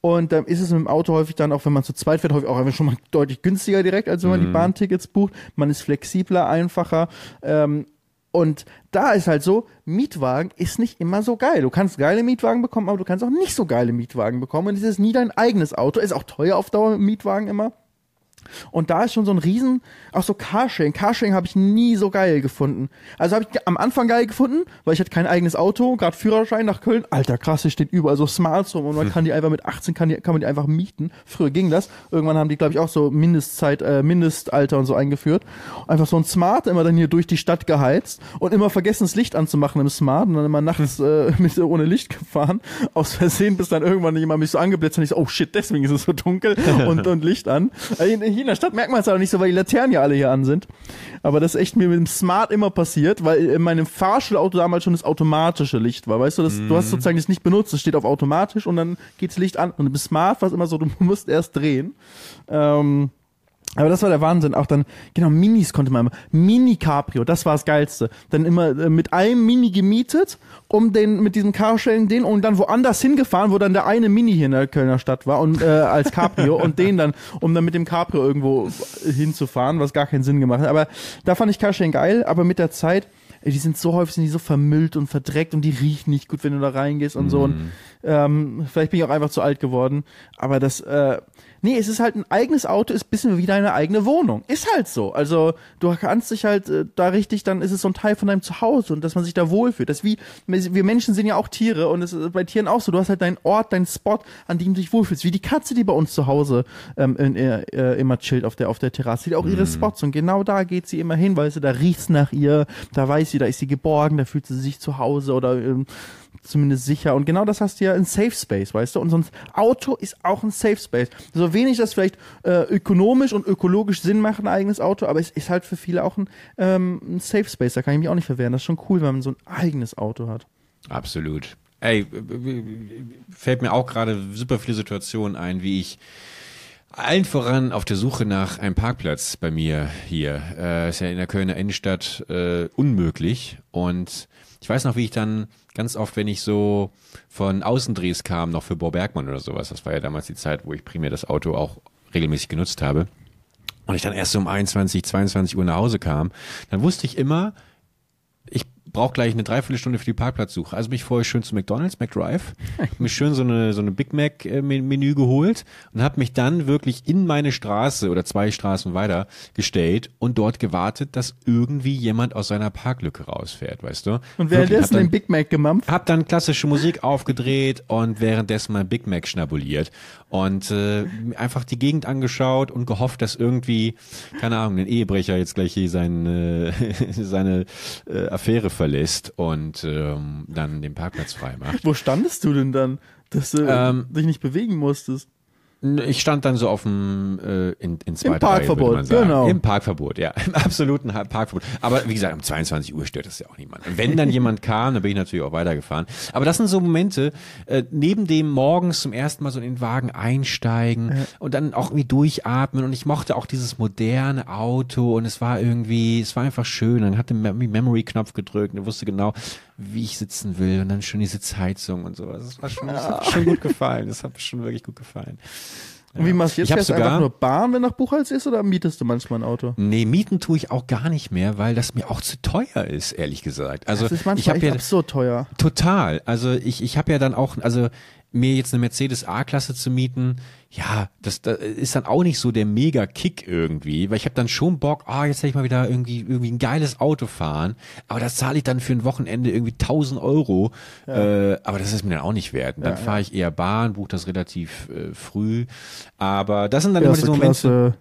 Und dann ist es mit dem Auto häufig dann auch, wenn man zu zweit fährt, häufig auch einfach schon mal deutlich günstiger direkt, als wenn man die Bahntickets bucht. Man ist flexibler, einfacher. Ähm, und da ist halt so, Mietwagen ist nicht immer so geil. Du kannst geile Mietwagen bekommen, aber du kannst auch nicht so geile Mietwagen bekommen. Und es ist nie dein eigenes Auto. Ist auch teuer auf Dauer Mietwagen immer. Und da ist schon so ein Riesen, auch so Carsharing. Carsharing habe ich nie so geil gefunden. Also habe ich am Anfang geil gefunden, weil ich hatte kein eigenes Auto, gerade Führerschein nach Köln. Alter, krass, hier steht überall so Smarts rum und man kann die einfach mit 18 kann, die, kann man die einfach mieten. Früher ging das. Irgendwann haben die, glaube ich, auch so Mindestzeit, äh, Mindestalter und so eingeführt. Einfach so ein Smart, immer dann hier durch die Stadt geheizt und immer vergessen, das Licht anzumachen im Smart und dann immer nachts äh, mit, ohne Licht gefahren. Aus Versehen, bis dann irgendwann jemand mich so angeblitzt hat und ich so, oh shit, deswegen ist es so dunkel und, und Licht an. Äh, hier in der Stadt merkt man es aber nicht so, weil die Laternen ja alle hier an sind. Aber das ist echt mir mit dem Smart immer passiert, weil in meinem Fahrschulauto damals schon das automatische Licht war. Weißt du, das, du hast Mhm. sozusagen das nicht benutzt, es steht auf automatisch und dann geht das Licht an. Und beim Smart war es immer so, du musst erst drehen. Ähm, aber das war der Wahnsinn. Auch dann, genau, Minis konnte man immer. Mini Cabrio, das war das Geilste. Dann immer äh, mit einem Mini gemietet, um den, mit diesem Carsharing den und dann woanders hingefahren, wo dann der eine Mini hier in der Kölner Stadt war und äh, als Cabrio und den dann, um dann mit dem Cabrio irgendwo hinzufahren, was gar keinen Sinn gemacht hat. Aber da fand ich Carsharing geil, aber mit der Zeit, ey, die sind so häufig sind die so vermüllt und verdreckt und die riechen nicht gut, wenn du da reingehst und so. Und ähm, vielleicht bin ich auch einfach zu alt geworden. Aber das, äh, nee, es ist halt ein eigenes Auto, ist ein bisschen wie deine eigene Wohnung. Ist halt so. Also du kannst dich halt äh, da richtig, dann ist es so ein Teil von deinem Zuhause und dass man sich da wohlfühlt. Das wie, wir Menschen sind ja auch Tiere und es ist bei Tieren auch so. Du hast halt deinen Ort, deinen Spot, an dem du dich wohlfühlst. Wie die Katze, die bei uns zu Hause ähm, in, äh, immer chillt auf der, auf der Terrasse. Die hat auch ihre Spots und genau da geht sie immer hin, weil sie da riecht's nach ihr, da weiß sie, da ist sie geborgen, da fühlt sie sich zu Hause oder ähm, zumindest sicher. Und genau das hast du ja in Safe Space, weißt du? Und sonst Auto ist auch ein Safe Space. So wenig das vielleicht äh, ökonomisch und ökologisch Sinn macht, ein eigenes Auto, aber es ist halt für viele auch ein, ähm, ein Safe Space. Da kann ich mich auch nicht verwehren. Das ist schon cool, wenn man so ein eigenes Auto hat. Absolut. Ey, fällt mir auch gerade super viele Situationen ein, wie ich allen voran auf der Suche nach einem Parkplatz bei mir hier. Äh, ist ja in der Kölner Innenstadt äh, unmöglich. Und ich weiß noch, wie ich dann ganz oft, wenn ich so von Außendrehs kam, noch für Bo Bergmann oder sowas, das war ja damals die Zeit, wo ich primär das Auto auch regelmäßig genutzt habe. Und ich dann erst so um 21, 22 Uhr nach Hause kam, dann wusste ich immer, brauche gleich eine Dreiviertelstunde für die Parkplatzsuche. Also bin ich vorher schön zu McDonalds, McDrive, mir schön so eine, so eine Big Mac äh, geholt und habe mich dann wirklich in meine Straße oder zwei Straßen weiter gestellt und dort gewartet, dass irgendwie jemand aus seiner Parklücke rausfährt, weißt du? Und währenddessen den Big Mac gemampft. hab dann klassische Musik aufgedreht und währenddessen mein Big Mac schnabuliert und äh, einfach die Gegend angeschaut und gehofft, dass irgendwie, keine Ahnung, ein Ehebrecher jetzt gleich hier sein, äh, seine äh, Affäre verlässt und ähm, dann den Parkplatz frei macht. Wo standest du denn dann, dass du Ähm, dich nicht bewegen musstest? Ich stand dann so auf dem äh, in, in Parkverbot, würde man sagen. genau. Im Parkverbot, ja, im absoluten Parkverbot. Aber wie gesagt, um 22 Uhr stört das ja auch niemand. Und wenn dann jemand kam, dann bin ich natürlich auch weitergefahren. Aber das sind so Momente, äh, neben dem morgens zum ersten Mal so in den Wagen einsteigen und dann auch irgendwie durchatmen. Und ich mochte auch dieses moderne Auto und es war irgendwie, es war einfach schön. Dann hatte Mem- Memory-Knopf gedrückt und wusste genau, wie ich sitzen will und dann schon die Sitzheizung und sowas. Das war schon, das hat mir schon gut gefallen. Das hat mir schon wirklich gut gefallen. Und wie machst du jetzt? Ich einfach nur Bahn, wenn nach Buchholz ist, oder mietest du manchmal ein Auto? Nee, mieten tue ich auch gar nicht mehr, weil das mir auch zu teuer ist, ehrlich gesagt. Also Das ist ich manchmal habe echt ja absurd teuer. total. Also ich ich habe ja dann auch, also mir jetzt eine Mercedes A-Klasse zu mieten, ja, das, das ist dann auch nicht so der Mega-Kick irgendwie, weil ich habe dann schon Bock, ah, jetzt hätte ich mal wieder irgendwie irgendwie ein geiles Auto fahren, aber das zahle ich dann für ein Wochenende irgendwie 1000 Euro, äh, aber das ist mir dann auch nicht wert. Und dann fahre ich eher Bahn, buche das relativ äh, früh, aber das sind dann immer Erste diese Momente. Klasse.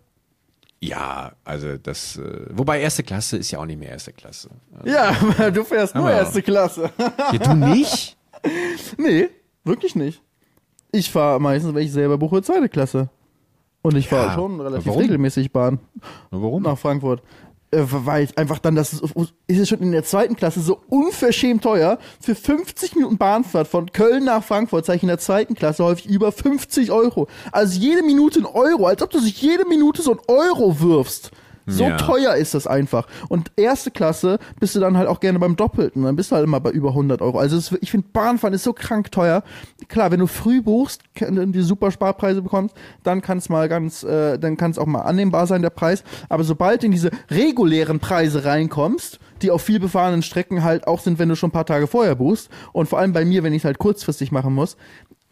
Ja, also das, äh, wobei erste Klasse ist ja auch nicht mehr erste Klasse. Ja, weil du fährst nur erste Klasse. Ja, du nicht? nee, wirklich nicht. Ich fahre meistens, wenn ich selber buche, zweite Klasse. Und ich fahre Ja, schon relativ regelmäßig Bahn Warum? nach Frankfurt. Äh, weil ich einfach dann, das ist, ist es schon in der zweiten Klasse so unverschämt teuer. Für 50 Minuten Bahnfahrt von Köln nach Frankfurt zahle ich in der zweiten Klasse häufig über 50 Euro. Also jede Minute ein Euro, als ob du sich jede Minute so ein Euro wirfst. So Ja. teuer ist das einfach. Und erste Klasse bist du dann halt auch gerne beim Doppelten. Dann bist du halt immer bei über 100 Euro. Also ist- ich finde, Bahnfahren ist so krank teuer. Klar, wenn du früh buchst, kann- die super Sparpreise bekommst, dann kann es mal ganz, äh, dann kann es auch mal annehmbar sein, der Preis. Aber sobald du in diese regulären Preise reinkommst, die auf viel befahrenen Strecken halt auch sind, wenn du schon ein paar Tage vorher buchst, und vor allem bei mir, wenn ich es halt kurzfristig machen muss,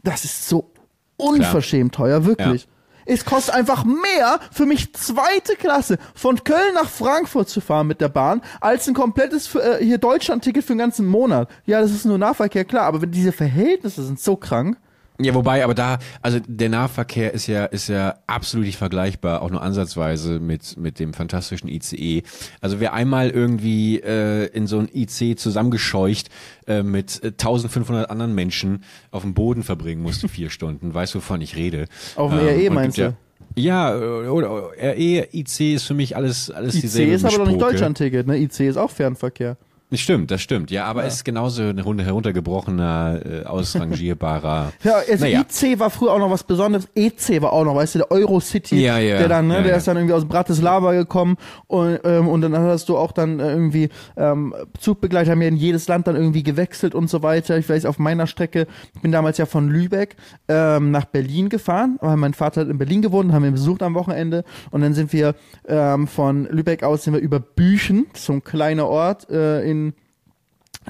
das ist so unverschämt teuer, wirklich. Es kostet einfach mehr für mich zweite Klasse von Köln nach Frankfurt zu fahren mit der Bahn, als ein komplettes äh, hier Deutschland-Ticket für den ganzen Monat. Ja, das ist nur Nahverkehr, klar, aber wenn diese Verhältnisse sind so krank. Ja, wobei, aber da, also der Nahverkehr ist ja, ist ja absolut nicht vergleichbar, auch nur ansatzweise mit, mit dem fantastischen ICE. Also wer einmal irgendwie äh, in so ein IC zusammengescheucht äh, mit äh, 1500 anderen Menschen auf dem Boden verbringen musste, vier Stunden, weiß wovon ich rede. Auf dem Ähm, RE meinst du? Ja, oder RE, IC ist für mich alles, alles IC dieselbe ist aber doch nicht. Deutschland-Ticket, ne? IC ist auch Fernverkehr. Das Stimmt, das stimmt. Ja, aber es ist genauso ein runter- heruntergebrochener, äh, ausrangierbarer. Ja, also Naja. IC war früher auch noch was Besonderes. EC war auch noch, weißt du, der Eurocity, Ja, ja. der dann, ne, Ja, der ist dann irgendwie aus Bratislava gekommen und, ähm, und dann hast du auch dann irgendwie ähm, Zugbegleiter ja in jedes Land dann irgendwie gewechselt und so weiter. Ich weiß, auf meiner Strecke, ich bin damals ja von Lübeck ähm, nach Berlin gefahren, weil mein Vater hat in Berlin gewohnt, haben wir ihn besucht am Wochenende und dann sind wir ähm, von Lübeck aus sind wir über Büchen, so ein kleiner Ort äh, in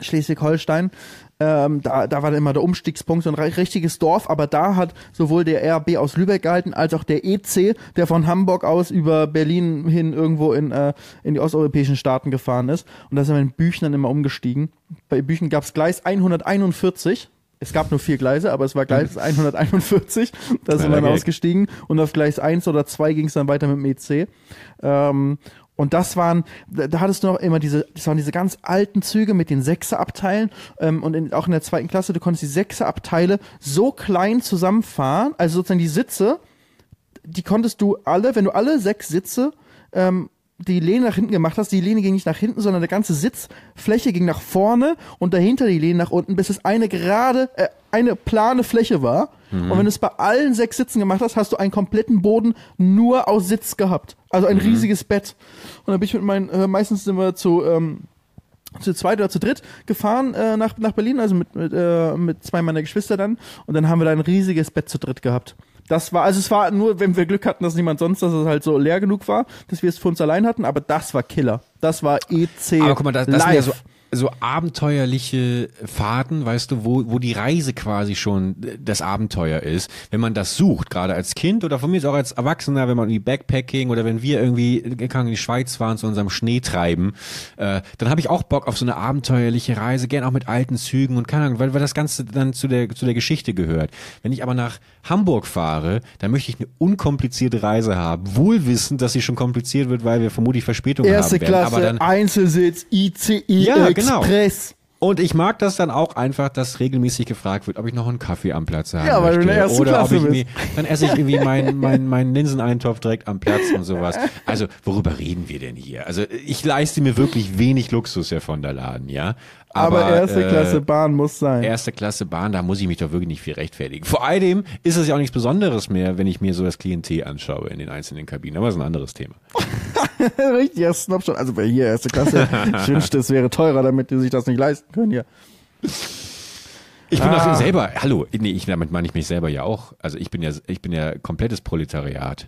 Schleswig-Holstein. Ähm, da, da war dann immer der Umstiegspunkt, so ein ri- richtiges Dorf, aber da hat sowohl der RB aus Lübeck gehalten, als auch der EC, der von Hamburg aus über Berlin hin irgendwo in, äh, in die osteuropäischen Staaten gefahren ist. Und da sind wir in Büchen dann immer umgestiegen. Bei Büchen gab's Gleis 141. Es gab nur vier Gleise, aber es war Gleis 141. Da sind wir dann ausgestiegen. Und auf Gleis 1 oder 2 ging es dann weiter mit dem EC. Ähm, und das waren, da hattest du noch immer diese, das waren diese ganz alten Züge mit den Sechserabteilen ähm, und in, auch in der zweiten Klasse, du konntest die Sechserabteile so klein zusammenfahren, also sozusagen die Sitze, die konntest du alle, wenn du alle sechs Sitze ähm, die Lehne nach hinten gemacht hast, die Lehne ging nicht nach hinten, sondern der ganze Sitzfläche ging nach vorne und dahinter die Lehne nach unten, bis es eine gerade, äh, eine plane Fläche war. Und wenn du es bei allen sechs Sitzen gemacht hast, hast du einen kompletten Boden nur aus Sitz gehabt. Also ein riesiges Bett. Und dann bin ich mit meinen, äh, meistens sind wir zu, ähm, zu zweit oder zu dritt gefahren äh, nach, nach Berlin, also mit, mit, äh, mit zwei meiner Geschwister dann. Und dann haben wir da ein riesiges Bett zu dritt gehabt. Das war, also es war nur, wenn wir Glück hatten, dass niemand sonst, dass es halt so leer genug war, dass wir es für uns allein hatten, aber das war Killer. Das war EC Aber guck mal, das, das sind live. ja so, so abenteuerliche Fahrten, weißt du, wo, wo die Reise quasi schon das Abenteuer ist. Wenn man das sucht, gerade als Kind oder von mir ist auch als Erwachsener, wenn man irgendwie Backpacking oder wenn wir irgendwie in die Schweiz fahren zu unserem Schneetreiben, äh, dann habe ich auch Bock auf so eine abenteuerliche Reise, gern auch mit alten Zügen und keine Ahnung, weil, weil das Ganze dann zu der, zu der Geschichte gehört. Wenn ich aber nach Hamburg fahre, dann möchte ich eine unkomplizierte Reise haben, wohlwissend, dass sie schon kompliziert wird, weil wir vermutlich Verspätungen Erste haben werden. Klasse, aber dann, Einzelsitz, ICE Ja, genau. Express. Und ich mag das dann auch einfach, dass regelmäßig gefragt wird, ob ich noch einen Kaffee am Platz habe. Ja, weil du in der ersten Oder Klasse ob ich bist. mir, dann esse ich irgendwie meinen mein, mein Linseneintopf direkt am Platz und sowas. Also, worüber reden wir denn hier? Also, ich leiste mir wirklich wenig Luxus, Herr von der Laden, ja. Aber, erste äh, Klasse Bahn muss sein. Erste Klasse Bahn, da muss ich mich doch wirklich nicht viel rechtfertigen. Vor allem ist es ja auch nichts Besonderes mehr, wenn ich mir so das Klientel anschaue in den einzelnen Kabinen. Aber das ist ein anderes Thema. Richtiger Snapshot. Also bei hier erste Klasse. ich wünschte, es wäre teurer, damit die sich das nicht leisten können hier. Ich bin Ah. auch selber, hallo, nee, ich, damit meine ich mich selber ja auch. Also ich bin ja, ich bin ja komplettes Proletariat.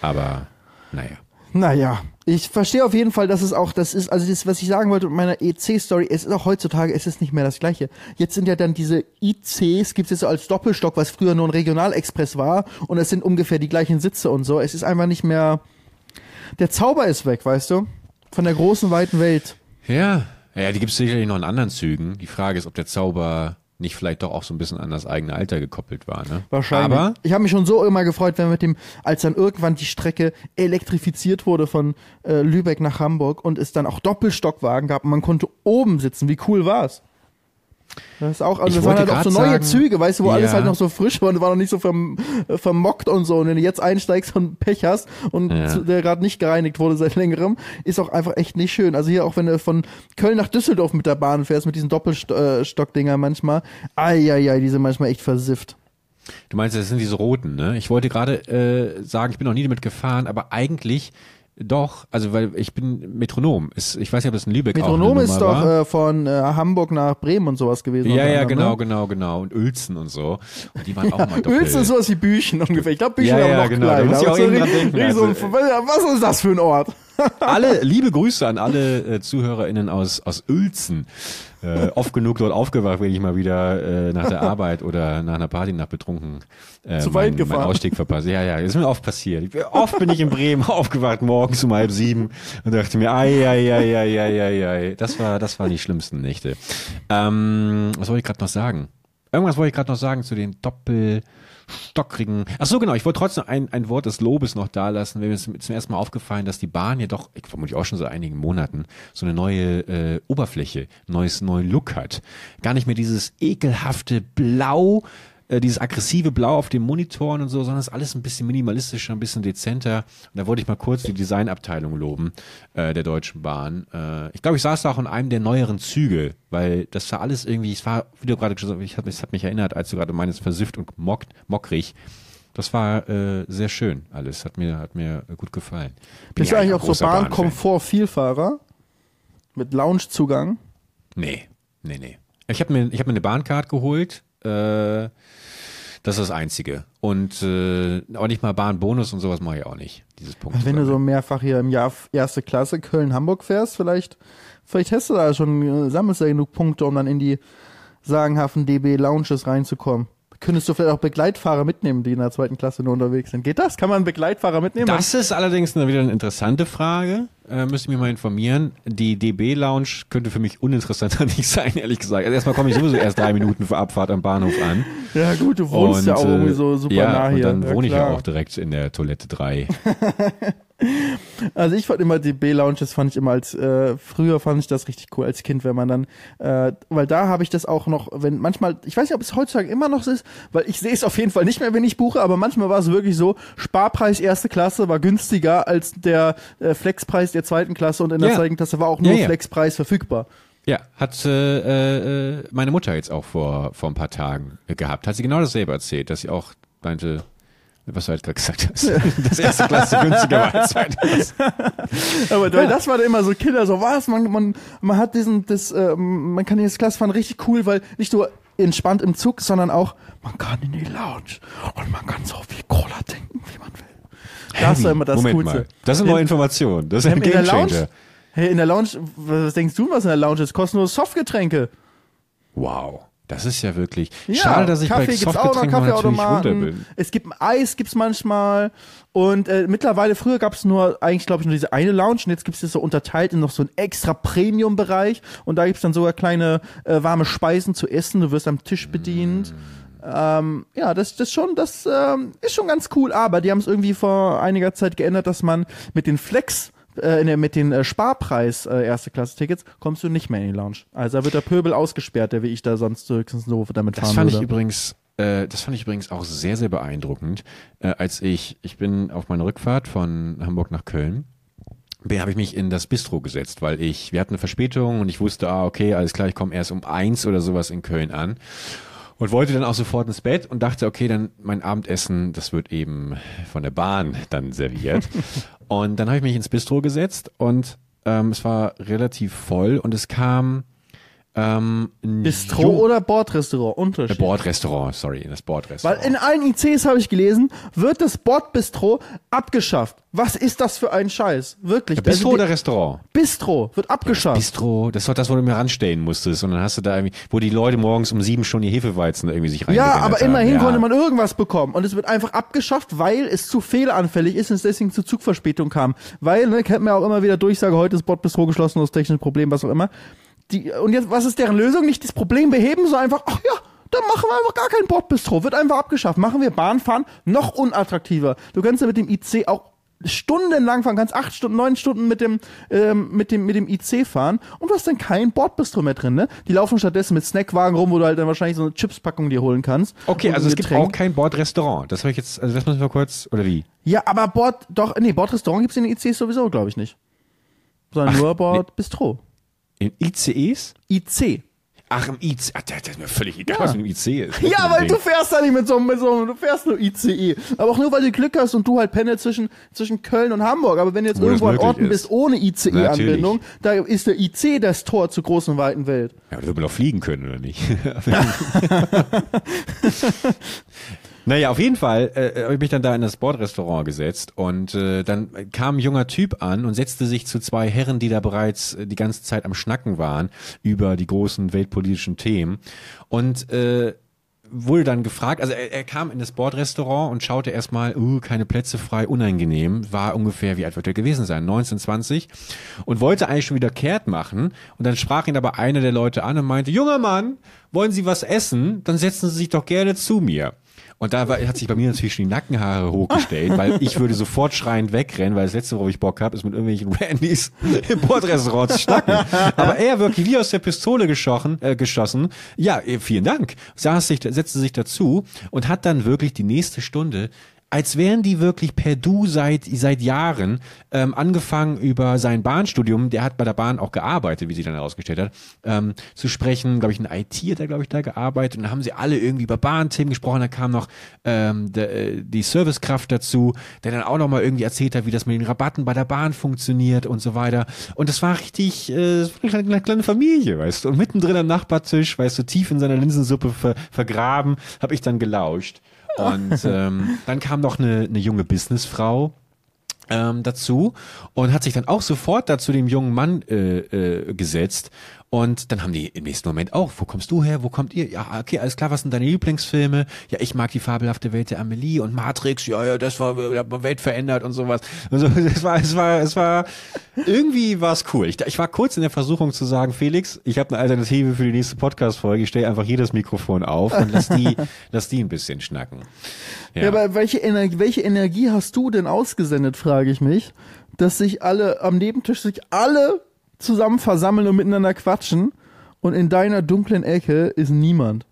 Aber, naja. Naja, ich verstehe auf jeden Fall, dass es auch, das ist, also das, was ich sagen wollte mit meiner EC-Story, es ist auch heutzutage, es ist nicht mehr das Gleiche. Jetzt sind ja dann diese ICs, gibt es jetzt so als Doppelstock, was früher nur ein Regionalexpress war, und es sind ungefähr die gleichen Sitze und so. Es ist einfach nicht mehr, der Zauber ist weg, weißt du? Von der großen, weiten Welt. Ja, ja, die gibt es sicherlich noch in anderen Zügen. Die Frage ist, ob der Zauber nicht vielleicht doch auch so ein bisschen an das eigene Alter gekoppelt war. Ne? Wahrscheinlich. Aber ich habe mich schon so immer gefreut, wenn mit dem, als dann irgendwann die Strecke elektrifiziert wurde von äh, Lübeck nach Hamburg und es dann auch Doppelstockwagen gab und man konnte oben sitzen. Wie cool war's? Das ist auch, also das waren halt auch so neue sagen, Züge, weißt du, wo alles ja. halt noch so frisch war und war noch nicht so verm äh, vermockt und so. Und wenn du jetzt einsteigst und Pech hast und Ja. der gerade nicht gereinigt wurde seit längerem, ist auch einfach echt nicht schön. Also hier auch wenn du von Köln nach Düsseldorf mit der Bahn fährst, mit diesen Doppelstockdinger manchmal, ai, die sind manchmal echt versifft. du meinst, das sind diese roten, ne? Ich wollte gerade äh, sagen, ich bin noch nie damit gefahren, aber eigentlich doch, also weil ich bin Metronom. Ist, ich weiß nicht, ob das in Lübeck Metronom ist doch äh, von äh, Hamburg nach Bremen und sowas gewesen. Ja, ja, genau, Ne? genau, genau. Und Uelzen und so. Und die waren auch mal doppelt. Uelzen ist sowas wie Büchen ungefähr. Ich glaube, Büchen Ja, ja, noch genau, da kleiner. muss ich auch so denken, so also- was ist das für ein Ort? Alle, liebe Grüße an alle äh, ZuhörerInnen aus, aus Uelzen. Äh, oft genug dort aufgewacht, wenn ich mal wieder äh, nach der Arbeit oder nach einer Party nach betrunken äh, Zu weit meinen gefahren. mein Ausstieg verpasse. Ja, ja, das ist mir oft passiert. Ich, oft bin ich in Bremen aufgewacht morgens um halb sieben und dachte mir, ai, ai, ai, ai, ai, ai, ai. Das war, das waren die schlimmsten Nächte. Ähm, was wollte ich gerade noch sagen? Irgendwas wollte ich gerade noch sagen zu den doppelstockrigen. Ach so, genau. Ich wollte trotzdem ein, ein Wort des Lobes noch da lassen. Mir ist zum ersten Mal aufgefallen, dass die Bahn ja doch, ich vermute auch schon seit einigen Monaten, so eine neue äh, Oberfläche, neues, neuen Look hat. Gar nicht mehr dieses ekelhafte Blau, äh, dieses aggressive Blau auf den Monitoren und so, sondern es ist alles ein bisschen minimalistischer, ein bisschen dezenter. Und da wollte ich mal kurz die Designabteilung loben äh, der Deutschen Bahn. Äh, ich glaube, ich saß da auch in einem der neueren Züge, weil das war alles irgendwie, es war, wie du gerade gesagt hast, ich hab, es hat mich erinnert, als du gerade meinst, versifft und mockt, mockrig. Das war äh, sehr schön alles, hat mir, hat mir gut gefallen. Bin Bist du eigentlich auch so. Bahnkomfort-Vielfahrer? Mit Loungezugang? Nee, nee, nee. Ich habe mir, ich hab mir eine Bahncard geholt. Äh, das ist das Einzige. Und äh, auch nicht mal Bahnbonus und sowas mache ich auch nicht. Dieses Punkt. Wenn du so mehrfach hier im Jahr erste Klasse Köln-Hamburg fährst, vielleicht, vielleicht hast du da schon, äh, sammelst du ja genug Punkte, um dann in die sagenhaften DB Lounges reinzukommen. Könntest du vielleicht auch Begleitfahrer mitnehmen, die in der zweiten Klasse nur unterwegs sind? Geht das? Kann man Begleitfahrer mitnehmen? Das ist allerdings wieder eine interessante Frage. Äh, müsste ich mich mal informieren. Die DB Lounge könnte für mich uninteressanter nicht sein, ehrlich gesagt. Also erstmal komme ich sowieso erst drei Minuten vor Abfahrt am Bahnhof an. ja gut, du wohnst und, ja auch äh, irgendwie so super ja, nah hier. Und dann wohne ich ja klar. auch direkt in der Toilette 3. Also ich fand immer die B-Lounges fand ich immer als äh, früher fand ich das richtig cool als Kind, wenn man dann, äh, weil da habe ich das auch noch, wenn manchmal, ich weiß nicht, ob es heutzutage immer noch so ist, weil ich sehe es auf jeden Fall nicht mehr, wenn ich buche, aber manchmal war es wirklich so, Sparpreis erste Klasse war günstiger als der äh, Flexpreis der zweiten Klasse und in der Ja. zweiten Klasse war auch nur Ja, ja. Flexpreis verfügbar. Ja, hat äh, äh, meine Mutter jetzt auch vor, vor ein paar Tagen gehabt. Hat sie genau dasselbe erzählt, dass sie auch meinte, was du halt gerade gesagt hast, dass erste Klasse günstiger war als zweite Klasse. Aber weil das war dann immer so Kinder, so was, man, man, man hat diesen, das, äh, man kann dieses Klassenfahren richtig cool, weil nicht nur entspannt im Zug, sondern auch, man kann in die Lounge und man kann so viel Cola trinken, wie man will. Das war immer das Moment Coolste. mal. Das ist eine neue Information. Das ist ein in der Gamechanger. Lounge, hey, in der Lounge, was denkst du, was in der Lounge ist? Kostenlose Softgetränke. Wow. Das ist ja wirklich. Ja, Schade, dass ich Kaffee bei Softgetränken natürlich runter Kaffeeautomaten. bin. Es gibt Eis, gibt's manchmal. Und äh, mittlerweile, früher gab's nur, eigentlich glaube ich, nur diese eine Lounge. Und jetzt gibt's das so unterteilt in noch so einen extra Premium-Bereich. Und da gibt's dann sogar kleine äh, warme Speisen zu essen. Du wirst am Tisch bedient. Ähm, ja, das, das schon, das ähm, ist schon ganz cool. Aber die haben es irgendwie vor einiger Zeit geändert, dass man mit den Flex äh, ne, mit den äh, Sparpreis äh, erste Klasse Tickets kommst du nicht mehr in die Lounge. Also da wird der Pöbel ausgesperrt, der wie ich da sonst höchstens so damit Das fahren fand würde. ich übrigens, äh, das fand ich übrigens auch sehr, sehr beeindruckend, äh, als ich, ich bin auf meiner Rückfahrt von Hamburg nach Köln, habe ich mich in das Bistro gesetzt, weil ich, wir hatten eine Verspätung und ich wusste, ah, okay, alles klar, ich komme erst um eins oder sowas in Köln an. Und wollte dann auch sofort ins Bett und dachte, okay, dann mein Abendessen, das wird eben von der Bahn dann serviert. und dann habe ich mich ins Bistro gesetzt und ähm, es war relativ voll und es kam ähm, Bistro jung- oder Bordrestaurant? Unterschied. Bordrestaurant, sorry, das Weil Bordrestaurant. in allen ICs habe ich gelesen, wird das Bordbistro abgeschafft. Was ist das für ein Scheiß? Wirklich. Bistro Also oder Restaurant? Bistro wird abgeschafft. Bistro, das war das, wo du mir ranstellen musstest. Und dann hast du da irgendwie, wo die Leute morgens um sieben schon die Hefeweizen irgendwie sich Ja, reingewändert aber haben. immerhin ja. konnte man irgendwas bekommen. Und es wird einfach abgeschafft, weil es zu fehleranfällig ist und es deswegen zu Zugverspätung kam. Weil, ne, kennt man ja auch immer wieder Durchsage, heute ist Bordbistro geschlossen aus technischen Problemen, was auch immer. Die, und jetzt, was ist deren Lösung? Nicht das Problem beheben, sondern einfach, ach ja, dann machen wir einfach gar kein Bordbistro. Wird einfach abgeschafft. Machen wir Bahnfahren noch unattraktiver. Du kannst ja mit dem IC auch stundenlang fahren, kannst acht Stunden, neun Stunden mit dem, ähm, mit dem, mit dem IC fahren und du hast dann kein Bordbistro mehr drin, ne? Die laufen stattdessen mit Snackwagen rum, wo du halt dann wahrscheinlich so eine Chipspackung dir holen kannst. Okay, also es gibt Getränk. auch kein Bordrestaurant. Das habe ich jetzt, also das müssen wir kurz, oder wie? Ja, aber Bord, doch, nee, Bordrestaurant gibt's in den ICs sowieso, glaube ich nicht. Sondern Ach, nur Bordbistro. In ICEs? IC. Ach, im IC. Ach, das ist mir völlig egal, was mit dem IC ist. Ja, weil du fährst da nicht mit so, mit so, du fährst nur ICE. Aber auch nur, weil du Glück hast und du halt pendelst zwischen, zwischen Köln und Hamburg. Aber wenn du jetzt Wo irgendwo an Orten ist. bist ohne ICE-Anbindung, da ist der IC das Tor zur großen, weiten Welt. Ja, aber du will auch fliegen können, oder nicht? naja, auf jeden Fall äh, habe ich mich dann da in das Bordrestaurant gesetzt und äh, dann kam ein junger Typ an und setzte sich zu zwei Herren, die da bereits äh, die ganze Zeit am Schnacken waren über die großen weltpolitischen Themen und äh, wurde dann gefragt, also er, er kam in das Bordrestaurant und schaute erstmal, uh, keine Plätze frei, unangenehm, war ungefähr, wie alt wird er gewesen sein, 19, 20 und wollte eigentlich schon wieder kehrt machen und dann sprach ihn aber einer der Leute an und meinte, junger Mann, wollen Sie was essen? Dann setzen Sie sich doch gerne zu mir. Und da war, hat sich bei mir natürlich schon die Nackenhaare hochgestellt, weil ich würde sofort schreiend wegrennen, weil das letzte, worauf ich Bock habe, ist mit irgendwelchen Randys im Bordrestaurant zu schnacken. Aber er wirklich wie aus der Pistole geschossen, äh, geschossen. Ja, eh, vielen Dank. Saß sich, setzte sich dazu und hat dann wirklich die nächste Stunde als wären die wirklich per Du seit seit Jahren ähm, angefangen über sein Bahnstudium, der hat bei der Bahn auch gearbeitet, wie sie dann herausgestellt hat, ähm, zu sprechen. Glaube ich, ein IT hat er glaube ich da gearbeitet und dann haben sie alle irgendwie über Bahnthemen gesprochen. Da kam noch ähm, de, äh, die Servicekraft dazu, der dann auch noch mal irgendwie erzählt hat, wie das mit den Rabatten bei der Bahn funktioniert und so weiter. Und das war richtig, äh, eine kleine Familie, weißt du. Und mittendrin am Nachbartisch, weißt du, tief in seiner Linsensuppe ver, vergraben, habe ich dann gelauscht. Und ähm, dann kam noch eine, eine junge Businessfrau ähm, dazu und hat sich dann auch sofort dazu dem jungen Mann äh, äh, gesetzt und dann haben die im nächsten Moment auch, wo kommst du her, wo kommt ihr? Ja, okay, alles klar, was sind deine Lieblingsfilme? Ja, ich mag die fabelhafte Welt der Amelie und Matrix, ja, ja, das war, hat Welt verändert und sowas. Also, es war, es war, es war, irgendwie war es cool. Ich, ich war kurz in der Versuchung zu sagen, Felix, ich habe eine Alternative für die nächste Podcast-Folge, ich stelle einfach hier das Mikrofon auf und lass die, lass die ein bisschen schnacken. Ja, ja aber welche Energie, welche Energie hast du denn ausgesendet, frage ich mich, dass sich alle am Nebentisch sich alle zusammen versammeln und miteinander quatschen und in deiner dunklen Ecke ist niemand.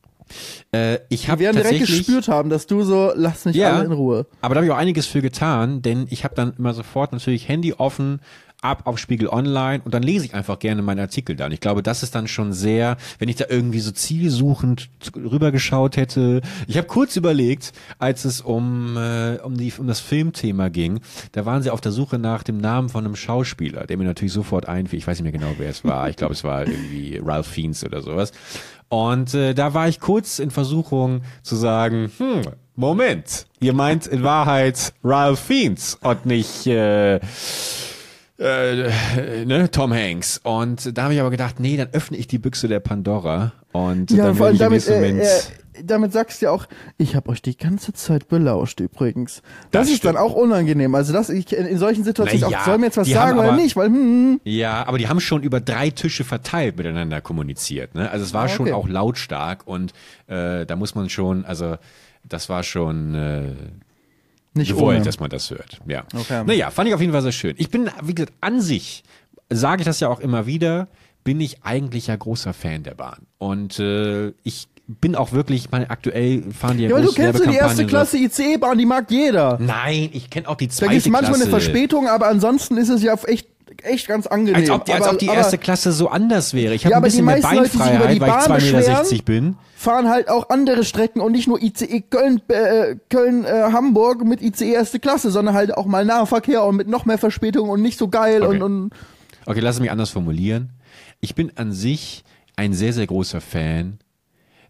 Äh, ich habe werden direkt gespürt haben, dass du so, lass mich ja, alle in Ruhe. Aber da habe ich auch einiges für getan, denn ich habe dann immer sofort natürlich Handy offen, ab auf Spiegel Online und dann lese ich einfach gerne meinen Artikel da. Und ich glaube, das ist dann schon sehr, wenn ich da irgendwie so zielsuchend rübergeschaut hätte. Ich habe kurz überlegt, als es um, äh, um, die, um das Filmthema ging, da waren sie auf der Suche nach dem Namen von einem Schauspieler, der mir natürlich sofort einfiel. Ich weiß nicht mehr genau, wer es war. Ich glaube, es war irgendwie Ralph Fiennes oder sowas. Und äh, da war ich kurz in Versuchung zu sagen, hm, Moment, ihr meint in Wahrheit Ralph Fiennes und nicht äh, äh, ne, Tom Hanks. Und da habe ich aber gedacht, nee, dann öffne ich die Büchse der Pandora und ja, dann vor allem damit, äh, äh, damit sagst du ja auch, ich habe euch die ganze Zeit belauscht übrigens. Das, das ist stimmt. dann auch unangenehm. Also das ich in, solchen Situationen naja, auch, soll mir jetzt was sagen aber, oder nicht, weil hm, hm. Ja, aber die haben schon über drei Tische verteilt miteinander kommuniziert. Ne? Also es war ah, okay. schon auch lautstark und äh, da muss man schon, also das war schon äh, nicht gewollt, ohne. dass man das hört. Ja. Okay. Naja, fand ich auf jeden Fall sehr schön. Ich bin, wie gesagt, an sich, sage ich das ja auch immer wieder, bin ich eigentlich ja großer Fan der Bahn. Und äh, ich bin auch wirklich, ich meine, aktuell fahren die ja, ja aber du kennst die erste Klasse ICE-Bahn, die mag jeder. Nein, ich kenne auch die zweite Klasse. Da gibt manchmal eine Verspätung, aber ansonsten ist es ja echt echt ganz angenehm. Als ob die, als ob die erste Klasse so anders wäre. Ich habe ja, ein bisschen mehr Beinfreiheit, Leute, weil ich 2,60 Meter bin. Fahren halt auch andere Strecken und nicht nur ICE Köln, äh, Köln äh, Hamburg mit ICE erste Klasse, sondern halt auch mal Nahverkehr und mit noch mehr Verspätung und nicht so geil okay. und, und Okay, lass es mich anders formulieren. Ich bin an sich ein sehr, sehr großer Fan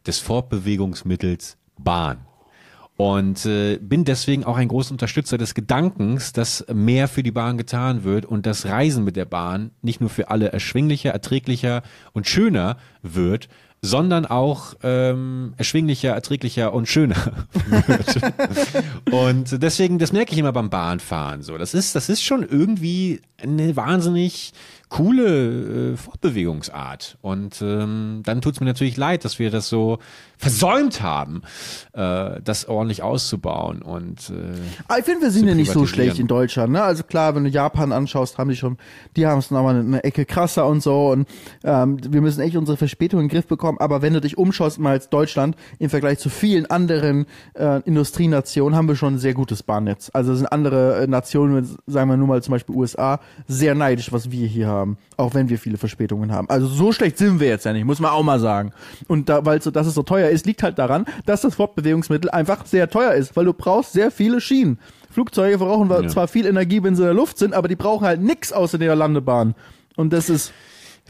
des Fortbewegungsmittels Bahn. Und äh, bin deswegen auch ein großer Unterstützer des Gedankens, dass mehr für die Bahn getan wird und das Reisen mit der Bahn nicht nur für alle erschwinglicher, erträglicher und schöner wird, sondern auch ähm, erschwinglicher, erträglicher und schöner wird. und deswegen, das merke ich immer beim Bahnfahren. So, das ist, das ist schon irgendwie eine wahnsinnig coole äh, Fortbewegungsart. Und ähm, dann tut es mir natürlich leid, dass wir das so versäumt haben, äh, das ordentlich auszubauen. Und äh, ah, ich finde, wir sind ja nicht so schlecht in Deutschland. Ne? Also klar, wenn du Japan anschaust, haben die schon, die haben es nochmal eine Ecke krasser und so. Und ähm, wir müssen echt unsere Verspätung in den Griff bekommen. Aber wenn du dich umschaust, mal als Deutschland im Vergleich zu vielen anderen äh, Industrienationen, haben wir schon ein sehr gutes Bahnnetz. Also sind andere äh, Nationen, sagen wir nur mal zum Beispiel USA, sehr neidisch, was wir hier haben haben, auch wenn wir viele Verspätungen haben. Also so schlecht sind wir jetzt ja nicht, muss man auch mal sagen. Und da, weil so, dass es so teuer ist, liegt halt daran, dass das Fortbewegungsmittel einfach sehr teuer ist, weil du brauchst sehr viele Schienen. Flugzeuge brauchen ja. zwar viel Energie, wenn sie in der Luft sind, aber die brauchen halt nix außer der Landebahn. Und das ist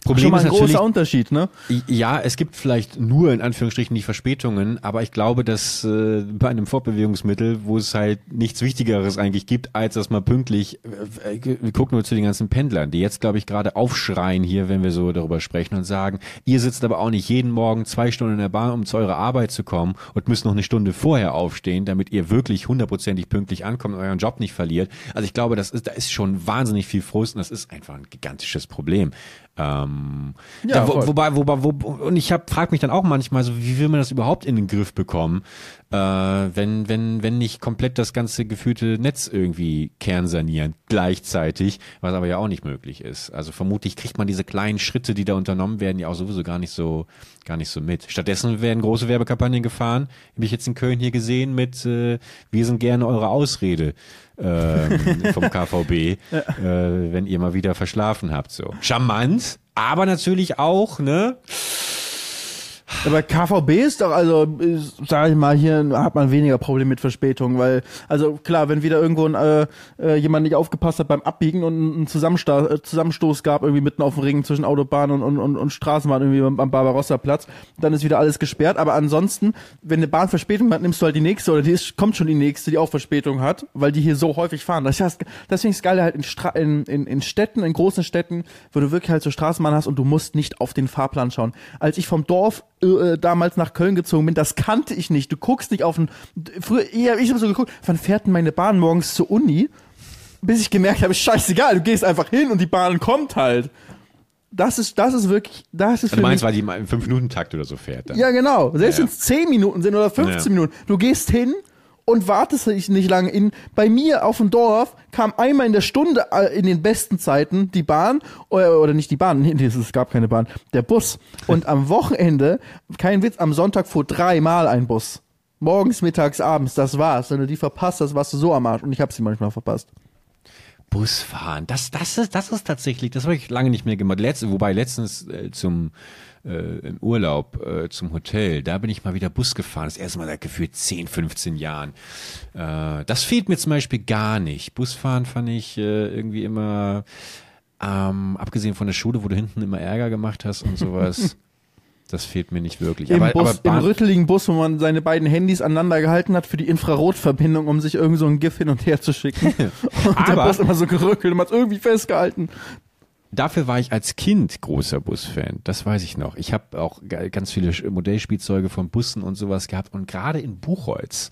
Problem Schon mal ein ist großer Unterschied, ne? Ja, es gibt vielleicht nur in Anführungsstrichen die Verspätungen, aber ich glaube, dass äh, bei einem Fortbewegungsmittel, wo es halt nichts Wichtigeres eigentlich gibt, als dass man pünktlich, äh, äh, wir gucken nur zu den ganzen Pendlern, die jetzt, glaube ich, gerade aufschreien hier, wenn wir so darüber sprechen und sagen, ihr sitzt aber auch nicht jeden Morgen zwei Stunden in der Bahn, um zu eurer Arbeit zu kommen und müsst noch eine Stunde vorher aufstehen, damit ihr wirklich hundertprozentig pünktlich ankommt und euren Job nicht verliert. Also ich glaube, das ist, da ist schon wahnsinnig viel Frust und das ist einfach ein gigantisches Problem. Ähm, Ähm, Ja, wo, wobei, wobei, wo, und ich hab, frag mich dann auch manchmal so, wie will man das überhaupt in den Griff bekommen, äh, wenn, wenn, wenn nicht komplett das ganze gefühlte Netz irgendwie kernsanieren gleichzeitig, was aber ja auch nicht möglich ist. Also vermutlich kriegt man diese kleinen Schritte, die da unternommen werden, ja auch sowieso gar nicht so, gar nicht so mit. Stattdessen werden große Werbekampagnen gefahren, habe ich jetzt in Köln hier gesehen mit, äh, wir sind gerne eure Ausrede ähm, vom KVB, äh, wenn ihr mal wieder verschlafen habt. So charmant, aber natürlich auch ne. Aber KVB ist doch, also, ist, sag ich mal, hier hat man weniger Probleme mit Verspätung, weil, also klar, wenn wieder irgendwo ein, äh, äh, jemand nicht aufgepasst hat beim Abbiegen und ein Zusammensta äh, Zusammenstoß gab, irgendwie mitten auf dem Ring zwischen Autobahn und, und, und, und Straßenbahn, irgendwie am Barbarossa-Platz, dann ist wieder alles gesperrt. Aber ansonsten, wenn eine Bahn Verspätung hat, nimmst du halt die nächste oder die ist, kommt schon die nächste, die auch Verspätung hat, weil die hier so häufig fahren. Das heißt, deswegen ist geil halt in, Stra in, in, in Städten, in großen Städten, wo du wirklich halt so Straßenbahn hast und du musst nicht auf den Fahrplan schauen. Als ich vom Dorf äh, damals nach Köln gezogen bin, das kannte ich nicht. Du guckst nicht auf den. Früher, ich habe ich hab so geguckt, wann fährt denn meine Bahn morgens zur Uni? Bis ich gemerkt habe, scheißegal, du gehst einfach hin und die Bahn kommt halt. Das ist, das ist wirklich, das ist Du für meinst, weil die im 5-Minuten-Takt oder so fährt. Dann. Ja, genau. Selbst Ja. wenn es 10 Minuten sind oder 15 Ja. Minuten. Du gehst hin und wartest nicht nicht lange. In, bei mir auf dem Dorf kam einmal in der Stunde äh, in den besten Zeiten die Bahn, oder, oder nicht die Bahn, nee, es gab keine Bahn, der Bus. Und am Wochenende, kein Witz, am Sonntag fuhr dreimal ein Bus. Morgens, mittags, abends, das war's. Wenn du die verpasst hast, warst du so am Arsch. Und ich habe sie manchmal verpasst. Busfahren, das, das ist, das ist tatsächlich, das habe ich lange nicht mehr gemacht. Letzt, wobei letztens äh, zum äh, im Urlaub äh, zum Hotel, da bin ich mal wieder Bus gefahren. Das erste Mal seit gefühlt 10, 15 Jahren. Äh, das fehlt mir zum Beispiel gar nicht. Busfahren fand ich äh, irgendwie immer, ähm, abgesehen von der Schule, wo du hinten immer Ärger gemacht hast und sowas. das fehlt mir nicht wirklich. Im, aber, Bus, aber Im rütteligen Bus, wo man seine beiden Handys aneinander gehalten hat für die Infrarotverbindung, um sich irgend so ein GIF hin und her zu schicken. und der Aber- Bus immer so gerückelt und man hat irgendwie festgehalten. Dafür war ich als Kind großer Busfan. Das weiß ich noch. Ich habe auch ganz viele Modellspielzeuge von Bussen und sowas gehabt. Und gerade in Buchholz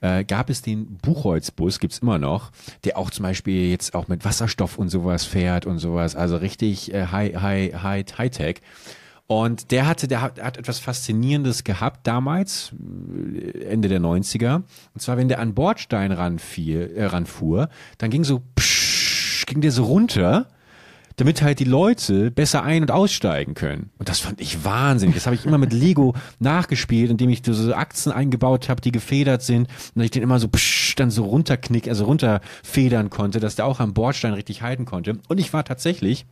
äh, gab es den Buchholz-Bus, gibt's immer noch, der auch zum Beispiel jetzt auch mit Wasserstoff und sowas fährt und sowas. Also richtig äh, high, high, high, high tech. Und der hatte, der hat, hat etwas Faszinierendes gehabt damals, äh, Ende der 90er. Und zwar, wenn der an Bordstein ranfiel, äh, ranfuhr, dann ging so, psch, ging der so runter damit halt die Leute besser ein- und aussteigen können. Und das fand ich wahnsinnig. Das habe ich immer mit Lego nachgespielt, indem ich so Achsen eingebaut habe, die gefedert sind und ich den immer so psch, dann so runterknick, also runterfedern konnte, dass der auch am Bordstein richtig halten konnte. Und ich war tatsächlich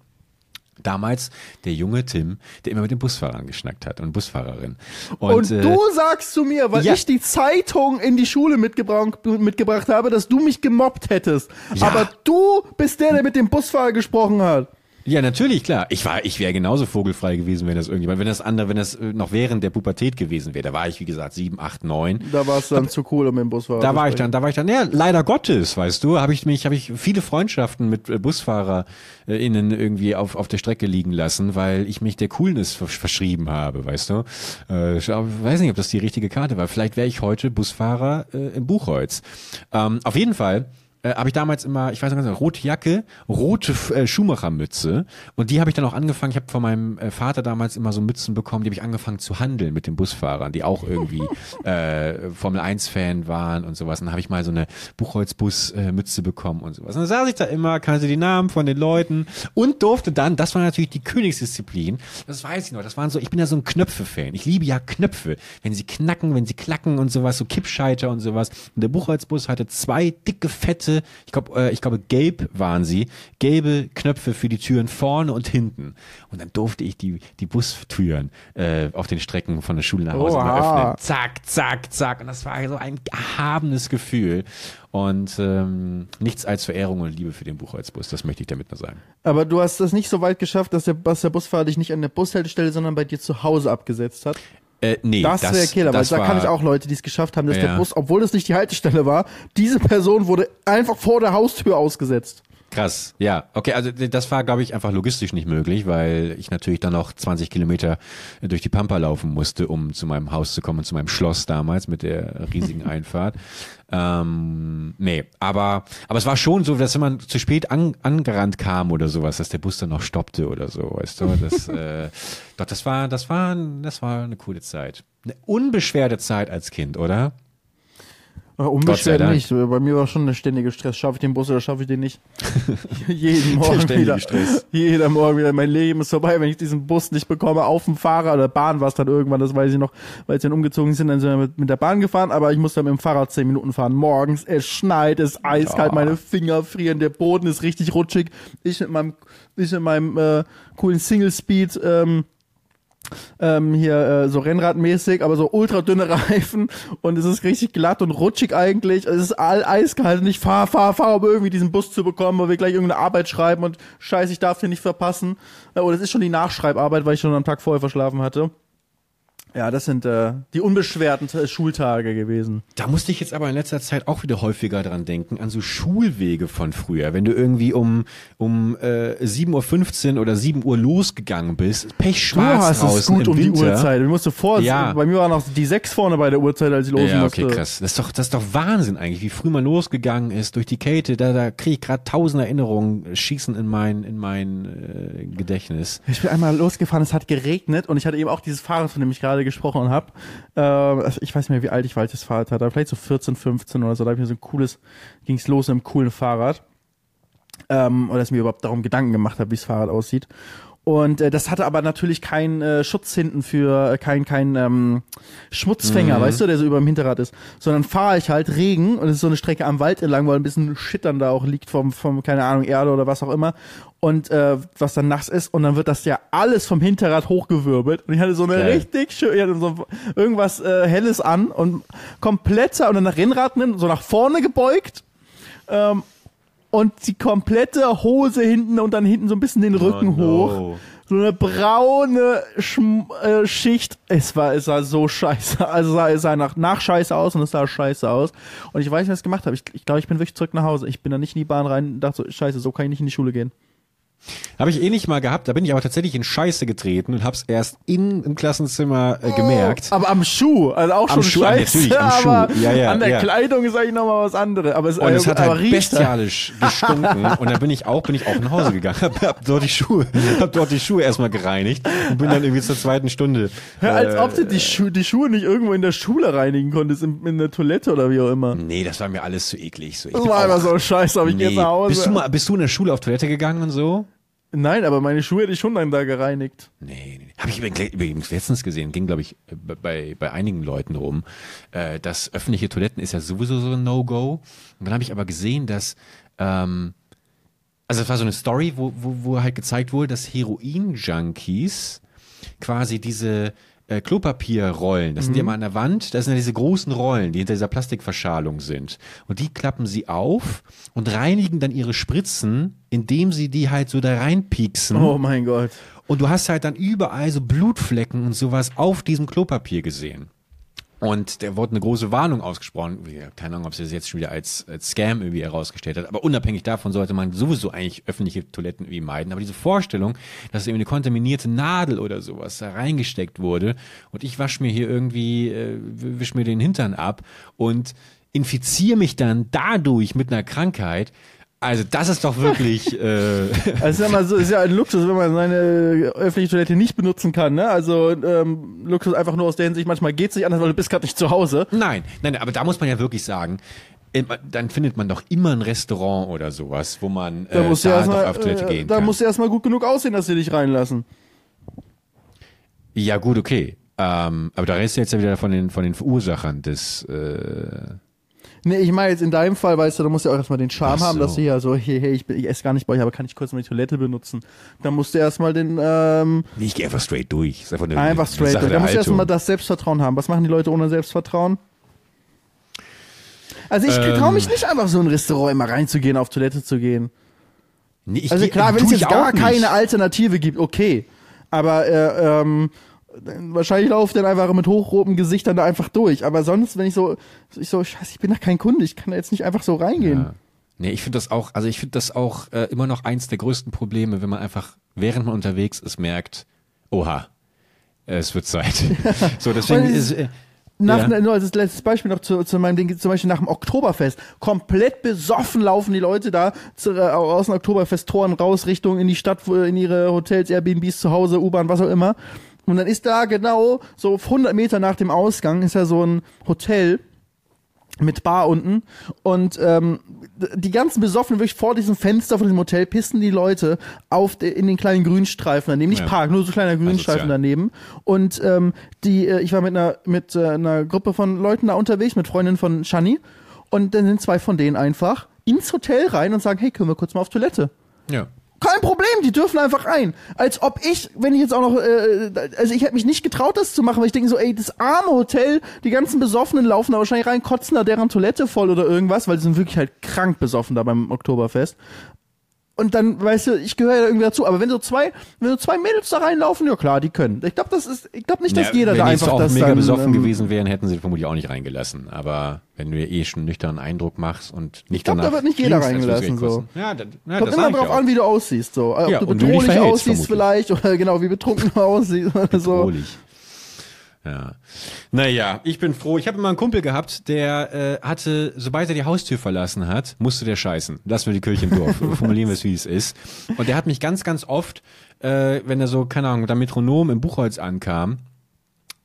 damals der junge Tim, der immer mit den Busfahrern geschnackt hat und Busfahrerin. Und, äh, du sagst zu mir, weil ja. ich die Zeitung in die Schule mitgebracht, mitgebracht habe, dass du mich gemobbt hättest. Ja. Aber du bist der, der mit dem Busfahrer gesprochen hat. Ja, natürlich, klar. Ich war, ich wäre genauso vogelfrei gewesen, wenn das irgendjemand, wenn das andere, wenn das äh, noch während der Pubertät gewesen wäre. Da war ich, wie gesagt, sieben, acht, neun. Da war es dann zu cool, um dem Busfahrer Da war ich dann, da war ich dann, ja, leider Gottes, weißt du, habe ich mich, habe ich viele Freundschaften mit äh, BusfahrerInnen irgendwie auf, auf der Strecke liegen lassen, weil ich mich der Coolness versch- verschrieben habe, weißt du. Äh, ich weiß nicht, ob das die richtige Karte war. Vielleicht wäre ich heute Busfahrer äh, im Buchholz. Ähm, auf jeden Fall äh, habe ich damals immer, ich weiß noch ganz genau, rote Jacke, rote äh, Schuhmachermütze und die habe ich dann auch angefangen, ich habe von meinem äh, Vater damals immer so Mützen bekommen, die habe ich angefangen zu handeln mit den Busfahrern, die auch irgendwie äh, Formel 1 Fan waren und sowas. Und dann habe ich mal so eine Buchholzbus äh, Mütze bekommen und sowas. Und dann saß ich da immer, kannte die Namen von den Leuten und durfte dann, das war natürlich die Königsdisziplin, das weiß ich noch, das waren so, ich bin ja so ein Knöpfe-Fan. Ich liebe ja Knöpfe, wenn sie knacken, wenn sie klacken und sowas, so Kippscheiter und sowas. Und der Buchholzbus hatte zwei dicke, fette, ich glaube, äh, ich glaube, gelb waren sie, gelbe Knöpfe für die Türen vorne und hinten. Und dann durfte ich die, die Bustüren äh, auf den Strecken von der Schule nach Hause öffnen. Zack, zack, zack. Und das war so ein erhabenes Gefühl. Und ähm, nichts als Verehrung und Liebe für den Buchholzbus, das möchte ich damit nur sagen. Aber du hast das nicht so weit geschafft, dass der, dass der Busfahrer dich nicht an der Bushaltestelle, sondern bei dir zu Hause abgesetzt hat. Äh, nee, Das wäre Killer, weil da war, kann ich auch Leute, die es geschafft haben, dass Ja. der Bus, obwohl das nicht die Haltestelle war, diese Person wurde einfach vor der Haustür ausgesetzt. Krass, ja. Okay, also das war, glaube ich, einfach logistisch nicht möglich, weil ich natürlich dann noch 20 Kilometer durch die Pampa laufen musste, um zu meinem Haus zu kommen, zu meinem Schloss damals mit der riesigen Einfahrt. Ähm, nee, aber, aber es war schon so, dass wenn man zu spät an, angerannt kam oder sowas, dass der Bus dann noch stoppte oder so, weißt du, das, äh, doch, das war, das war, das war eine coole Zeit. Eine unbeschwerte Zeit als Kind, oder? Äh, Unbeschwert nicht. Bei mir war schon eine ständige Stress. Schaffe ich den Bus oder schaffe ich den nicht? Jeden Morgen wieder. Stress. Jeder Morgen wieder. Mein Leben ist vorbei, wenn ich diesen Bus nicht bekomme. Auf dem Fahrer oder Bahn war es dann irgendwann, das weiß ich noch, weil sie dann umgezogen sind, dann sind wir mit, mit der Bahn gefahren, aber ich musste mit dem Fahrrad zehn Minuten fahren. Morgens, es schneit, es ist eiskalt, oh. meine Finger frieren, der Boden ist richtig rutschig. Ich mit meinem, ich mit meinem äh, coolen Single Speed, ähm, ähm, hier äh, so Rennradmäßig, aber so ultra dünne Reifen und es ist richtig glatt und rutschig eigentlich. Es ist all eiskalt und ich fahr, fahr, fahr, um irgendwie diesen Bus zu bekommen, weil wir gleich irgendeine Arbeit schreiben und scheiße, ich darf den nicht verpassen. Äh, oh, das ist schon die Nachschreibarbeit, weil ich schon am Tag vorher verschlafen hatte. Ja, das sind äh, die unbeschwerten äh, Schultage gewesen. Da musste ich jetzt aber in letzter Zeit auch wieder häufiger dran denken, an so Schulwege von früher. Wenn du irgendwie um, um äh, 7.15 Uhr oder 7 Uhr losgegangen bist, pechschwarz du hast es gut um Winter. die Uhrzeit. Du musst vor, ja. bei mir war noch die 6 vorne bei der Uhrzeit, als ich los ja, okay, krass. Das ist doch, das ist doch Wahnsinn eigentlich, wie früh man losgegangen ist durch die Kälte. Da, da kriege ich gerade tausend Erinnerungen schießen in mein, in mein äh, Gedächtnis. Ich bin einmal losgefahren, es hat geregnet und ich hatte eben auch dieses Fahrrad, von dem ich gerade gerade gesprochen habe. Äh, ich weiß nicht mehr, wie alt ich war, das Fahrrad hatte, vielleicht so 14, 15 oder so. Da habe ich mir so ein cooles, ging es los mit einem coolen Fahrrad. Ähm, oder dass ich mir überhaupt darum Gedanken gemacht habe, wie das Fahrrad aussieht. Und äh, das hatte aber natürlich keinen äh, Schutz hinten für äh, kein kein ähm, Schmutzfänger, mhm. weißt du, der so über dem Hinterrad ist, sondern fahre ich halt Regen und es ist so eine Strecke am Wald entlang, weil ein bisschen Schittern da auch liegt vom vom keine Ahnung Erde oder was auch immer. Und äh, was dann nass ist. Und dann wird das ja alles vom Hinterrad hochgewirbelt. Und ich hatte so eine Geil. richtig schön, ich hatte so irgendwas äh, helles an und kompletter und dann nach Rennrad so nach vorne gebeugt. Ähm, und die komplette Hose hinten und dann hinten so ein bisschen den Rücken oh, no. hoch. So eine braune Schm äh, Schicht. Es war, es sah so scheiße. Also sah, es sah nach, nach scheiße aus und es sah scheiße aus. Und ich weiß nicht, was ich gemacht habe. Ich, ich glaube, ich bin wirklich zurück nach Hause. Ich bin da nicht in die Bahn rein und dachte so, scheiße, so kann ich nicht in die Schule gehen. Habe ich eh nicht mal gehabt, da bin ich aber tatsächlich in Scheiße getreten und hab's erst in, im Klassenzimmer äh, gemerkt. Oh, aber am Schuh, also auch am schon Schuh, Scheiße, natürlich, am aber Schuh. Ja, ja, an der ja. Kleidung ist eigentlich nochmal was anderes. Aber es, und es hat aber halt bestialisch gestunken und da bin ich auch, bin ich auch nach Hause gegangen, hab, hab dort die Schuhe, hab dort die Schuhe erstmal gereinigt und bin dann irgendwie zur zweiten Stunde. Ja, als äh, ob du die, Schu die Schuhe nicht irgendwo in der Schule reinigen konntest, in, in der Toilette oder wie auch immer. Nee, das war mir alles zu eklig. So, ich das war einfach so scheiße, aber ich nee. gehe nach Hause. Bist du, mal, bist du in der Schule auf Toilette gegangen und so? Nein, aber meine Schuhe hätte ich schon dann da gereinigt. Nee, nee. Habe ich übrigens letztens gesehen, ging glaube ich bei, bei einigen Leuten rum, äh, dass öffentliche Toiletten ist ja sowieso so ein No-Go. Und dann habe ich aber gesehen, dass, ähm, also es war so eine Story, wo, wo, wo halt gezeigt wurde, dass Heroin-Junkies quasi diese äh, Klopapierrollen, das mhm. sind ja mal an der Wand, das sind ja diese großen Rollen, die hinter dieser Plastikverschalung sind. Und die klappen sie auf und reinigen dann ihre Spritzen, indem sie die halt so da reinpieksen. Oh mein Gott. Und du hast halt dann überall so Blutflecken und sowas auf diesem Klopapier gesehen. Und der wurde eine große Warnung ausgesprochen. Keine Ahnung, ob sie das jetzt schon wieder als, als Scam irgendwie herausgestellt hat. Aber unabhängig davon sollte man sowieso eigentlich öffentliche Toiletten irgendwie meiden. Aber diese Vorstellung, dass irgendwie eine kontaminierte Nadel oder sowas da reingesteckt wurde und ich wasche mir hier irgendwie, äh, wisch mir den Hintern ab und infiziere mich dann dadurch mit einer Krankheit, also das ist doch wirklich. Äh also ist ja mal so, ist ja ein Luxus, wenn man seine öffentliche Toilette nicht benutzen kann. Ne? Also ähm, Luxus einfach nur aus der Hinsicht, manchmal geht es nicht anders, weil du bist gerade nicht zu Hause. Nein, nein, aber da muss man ja wirklich sagen, äh, dann findet man doch immer ein Restaurant oder sowas, wo man äh, da, musst da doch auf Toilette äh, gehen da kann. Da musst du erstmal gut genug aussehen, dass sie dich reinlassen. Ja gut, okay. Ähm, aber da redest du jetzt ja wieder von den, von den Verursachern des... Äh Nee, ich meine jetzt in deinem Fall, weißt du, da musst du auch erstmal den Charme so. haben, dass du ja so, hey, hey, ich, ich esse gar nicht bei euch, aber kann ich kurz mal die Toilette benutzen? Da musst du erstmal den, ähm, Nee, ich gehe einfach straight durch. Ist einfach, eine, einfach straight durch. Da musst du erstmal das Selbstvertrauen haben. Was machen die Leute ohne Selbstvertrauen? Also ich ähm, traue mich nicht einfach so in ein Restaurant immer reinzugehen, auf Toilette zu gehen. Nee, also klar, wenn es jetzt gar keine Alternative gibt, okay. Aber äh, ähm, wahrscheinlich laufe ich dann einfach mit hochrotem Gesicht dann da einfach durch. Aber sonst, wenn ich so, ich so, scheiße, ich bin da kein Kunde, ich kann da jetzt nicht einfach so reingehen. Ja. Nee, ich finde das auch, also ich finde das auch äh, immer noch eins der größten Probleme, wenn man einfach, während man unterwegs ist, merkt, oha, es wird Zeit. so, deswegen ist, äh, Nach, Ja. Nur als letztes Beispiel noch zu, zu meinem Ding, zum Beispiel nach dem Oktoberfest. Komplett besoffen laufen die Leute da zu, äh, aus den Oktoberfest-Toren raus Richtung in die Stadt, in ihre Hotels, Airbnbs zu Hause, U-Bahn, was auch immer. Und dann ist da genau so auf 100 Meter nach dem Ausgang ist ja so ein Hotel mit Bar unten und ähm, die ganzen Besoffenen wirklich vor diesem Fenster von diesem Hotel pissen die Leute auf de, in den kleinen Grünstreifen daneben, nicht Ja. Park, nur so kleiner Grünstreifen Asozial. daneben und ähm, die äh, ich war mit einer mit äh, einer Gruppe von Leuten da unterwegs mit Freundinnen von Shani und dann sind zwei von denen einfach ins Hotel rein und sagen, hey, können wir kurz mal auf Toilette? ja. Kein Problem, die dürfen einfach rein. Als ob ich, wenn ich jetzt auch noch, äh, also ich hätte mich nicht getraut, das zu machen, weil ich denke so, ey, das arme Hotel, die ganzen Besoffenen laufen da wahrscheinlich rein, kotzen da deren Toilette voll oder irgendwas, weil die sind wirklich halt krank besoffen da beim Oktoberfest. Und dann, weißt du, ich gehöre ja irgendwie dazu. Aber wenn so zwei, wenn so zwei Mädels da reinlaufen, ja klar, die können. Ich glaube, das ist, ich glaube nicht, dass Ja, jeder da einfach auch das mega dann, besoffen ähm, gewesen wären, hätten sie vermutlich auch nicht reingelassen. Aber wenn du eh schon einen nüchternen Eindruck machst und nicht Ich glaub, da wird nicht jeder reingelassen, kosten. Ja, da, ja Kommt das immer drauf auch. an, wie du aussiehst, so. Ob Ja, du bedrohlich aussiehst vermutlich. vielleicht oder genau, wie betrunken du aussiehst oder so. Bedrohlich. Ja. Naja, ich bin froh. Ich habe immer einen Kumpel gehabt, der äh, hatte, sobald er die Haustür verlassen hat, musste der scheißen. Lassen wir die Kirche im Dorf. Formulieren wir es, wie es ist. Und der hat mich ganz, ganz oft, äh, wenn er so, keine Ahnung, mit der Metronom im Buchholz ankam,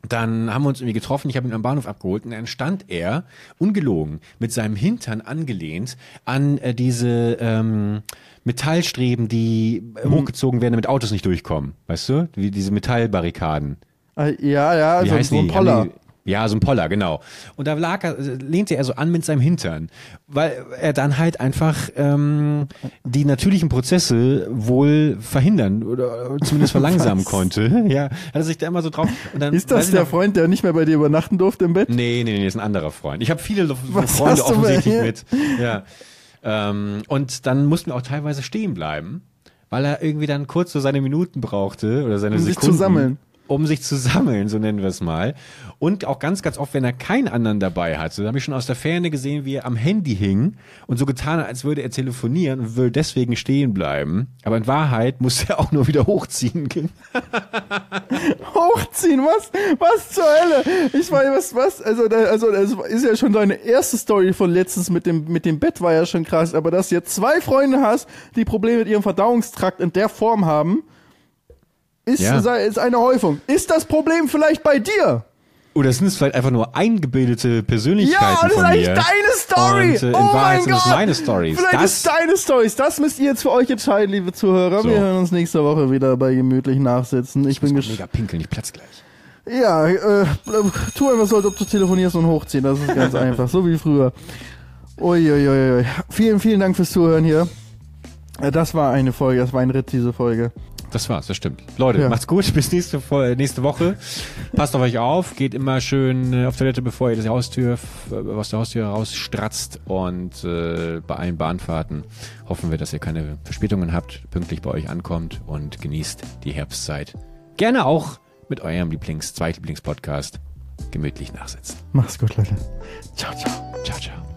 dann haben wir uns irgendwie getroffen, ich habe ihn am Bahnhof abgeholt und dann stand er, ungelogen, mit seinem Hintern angelehnt an äh, diese ähm, Metallstreben, die äh, hochgezogen werden, damit Autos nicht durchkommen. Weißt du? Wie diese Metallbarrikaden. Äh, Ja, ja, Wie also heißen so ein die? Poller. Haben die- Ja, so ein Poller, genau. Und da lag er, äh, lehnte er so an mit seinem Hintern, weil er dann halt einfach ähm, die natürlichen Prozesse wohl verhindern oder zumindest verlangsamen konnte. Ja, hat er sich da immer so drauf. Dann, Ist das der noch- Freund, der nicht mehr bei dir übernachten durfte im Bett? Nee, nee, nee, ist ein anderer Freund. Ich habe viele so Was Freunde hast du offensichtlich mit. Ja. Ähm, und dann mussten wir auch teilweise stehen bleiben, weil er irgendwie dann kurz so seine Minuten brauchte oder seine Um sich Sekunden. zu sammeln. Um sich zu sammeln, so nennen wir es mal. Und auch ganz, ganz oft, wenn er keinen anderen dabei hatte, da habe ich schon aus der Ferne gesehen, wie er am Handy hing und so getan hat, als würde er telefonieren und würde deswegen stehen bleiben. Aber in Wahrheit musste er auch nur wieder hochziehen. Hochziehen, was? Was zur Hölle? Ich meine, was, was? Also, da, also, das ist ja schon deine erste Story von letztens mit dem, mit dem Bett war ja schon krass, aber dass du jetzt zwei Freunde hast, die Probleme mit ihrem Verdauungstrakt in der Form haben, ist, Ja. ist eine Häufung. Ist das Problem vielleicht bei dir? Oder sind es vielleicht einfach nur eingebildete Persönlichkeiten Ja, das ist von eigentlich mir? deine Story. Und, äh, in oh Wahrheit mein sind Gott. es meine Stories. Vielleicht Das- ist deine Stories. Das müsst ihr jetzt für euch entscheiden, liebe Zuhörer. So. Wir hören uns nächste Woche wieder bei gemütlich nachsitzen. Ich bin gespannt. Mega pinkeln, ich platz gleich. Ja, äh, tu einfach so, als ob du telefonierst und hochziehen. Das ist ganz einfach, so wie früher. Uiuiui. Vielen, vielen Dank fürs Zuhören hier. Äh, Das war eine Folge, das war ein Ritt, diese Folge. Das war's, das stimmt. Leute, Ja. macht's gut, bis nächste, Fol- nächste Woche. Passt auf euch auf, geht immer schön äh, auf Toilette, bevor ihr die Haustür, äh, aus der Haustür rausstratzt und äh, bei allen Bahnfahrten hoffen wir, dass ihr keine Verspätungen habt, pünktlich bei euch ankommt und genießt die Herbstzeit. Gerne auch mit eurem Lieblings-, Zweitlieblings-Podcast gemütlich nachsitzen. Mach's gut, Leute. Ciao, ciao. Ciao, ciao.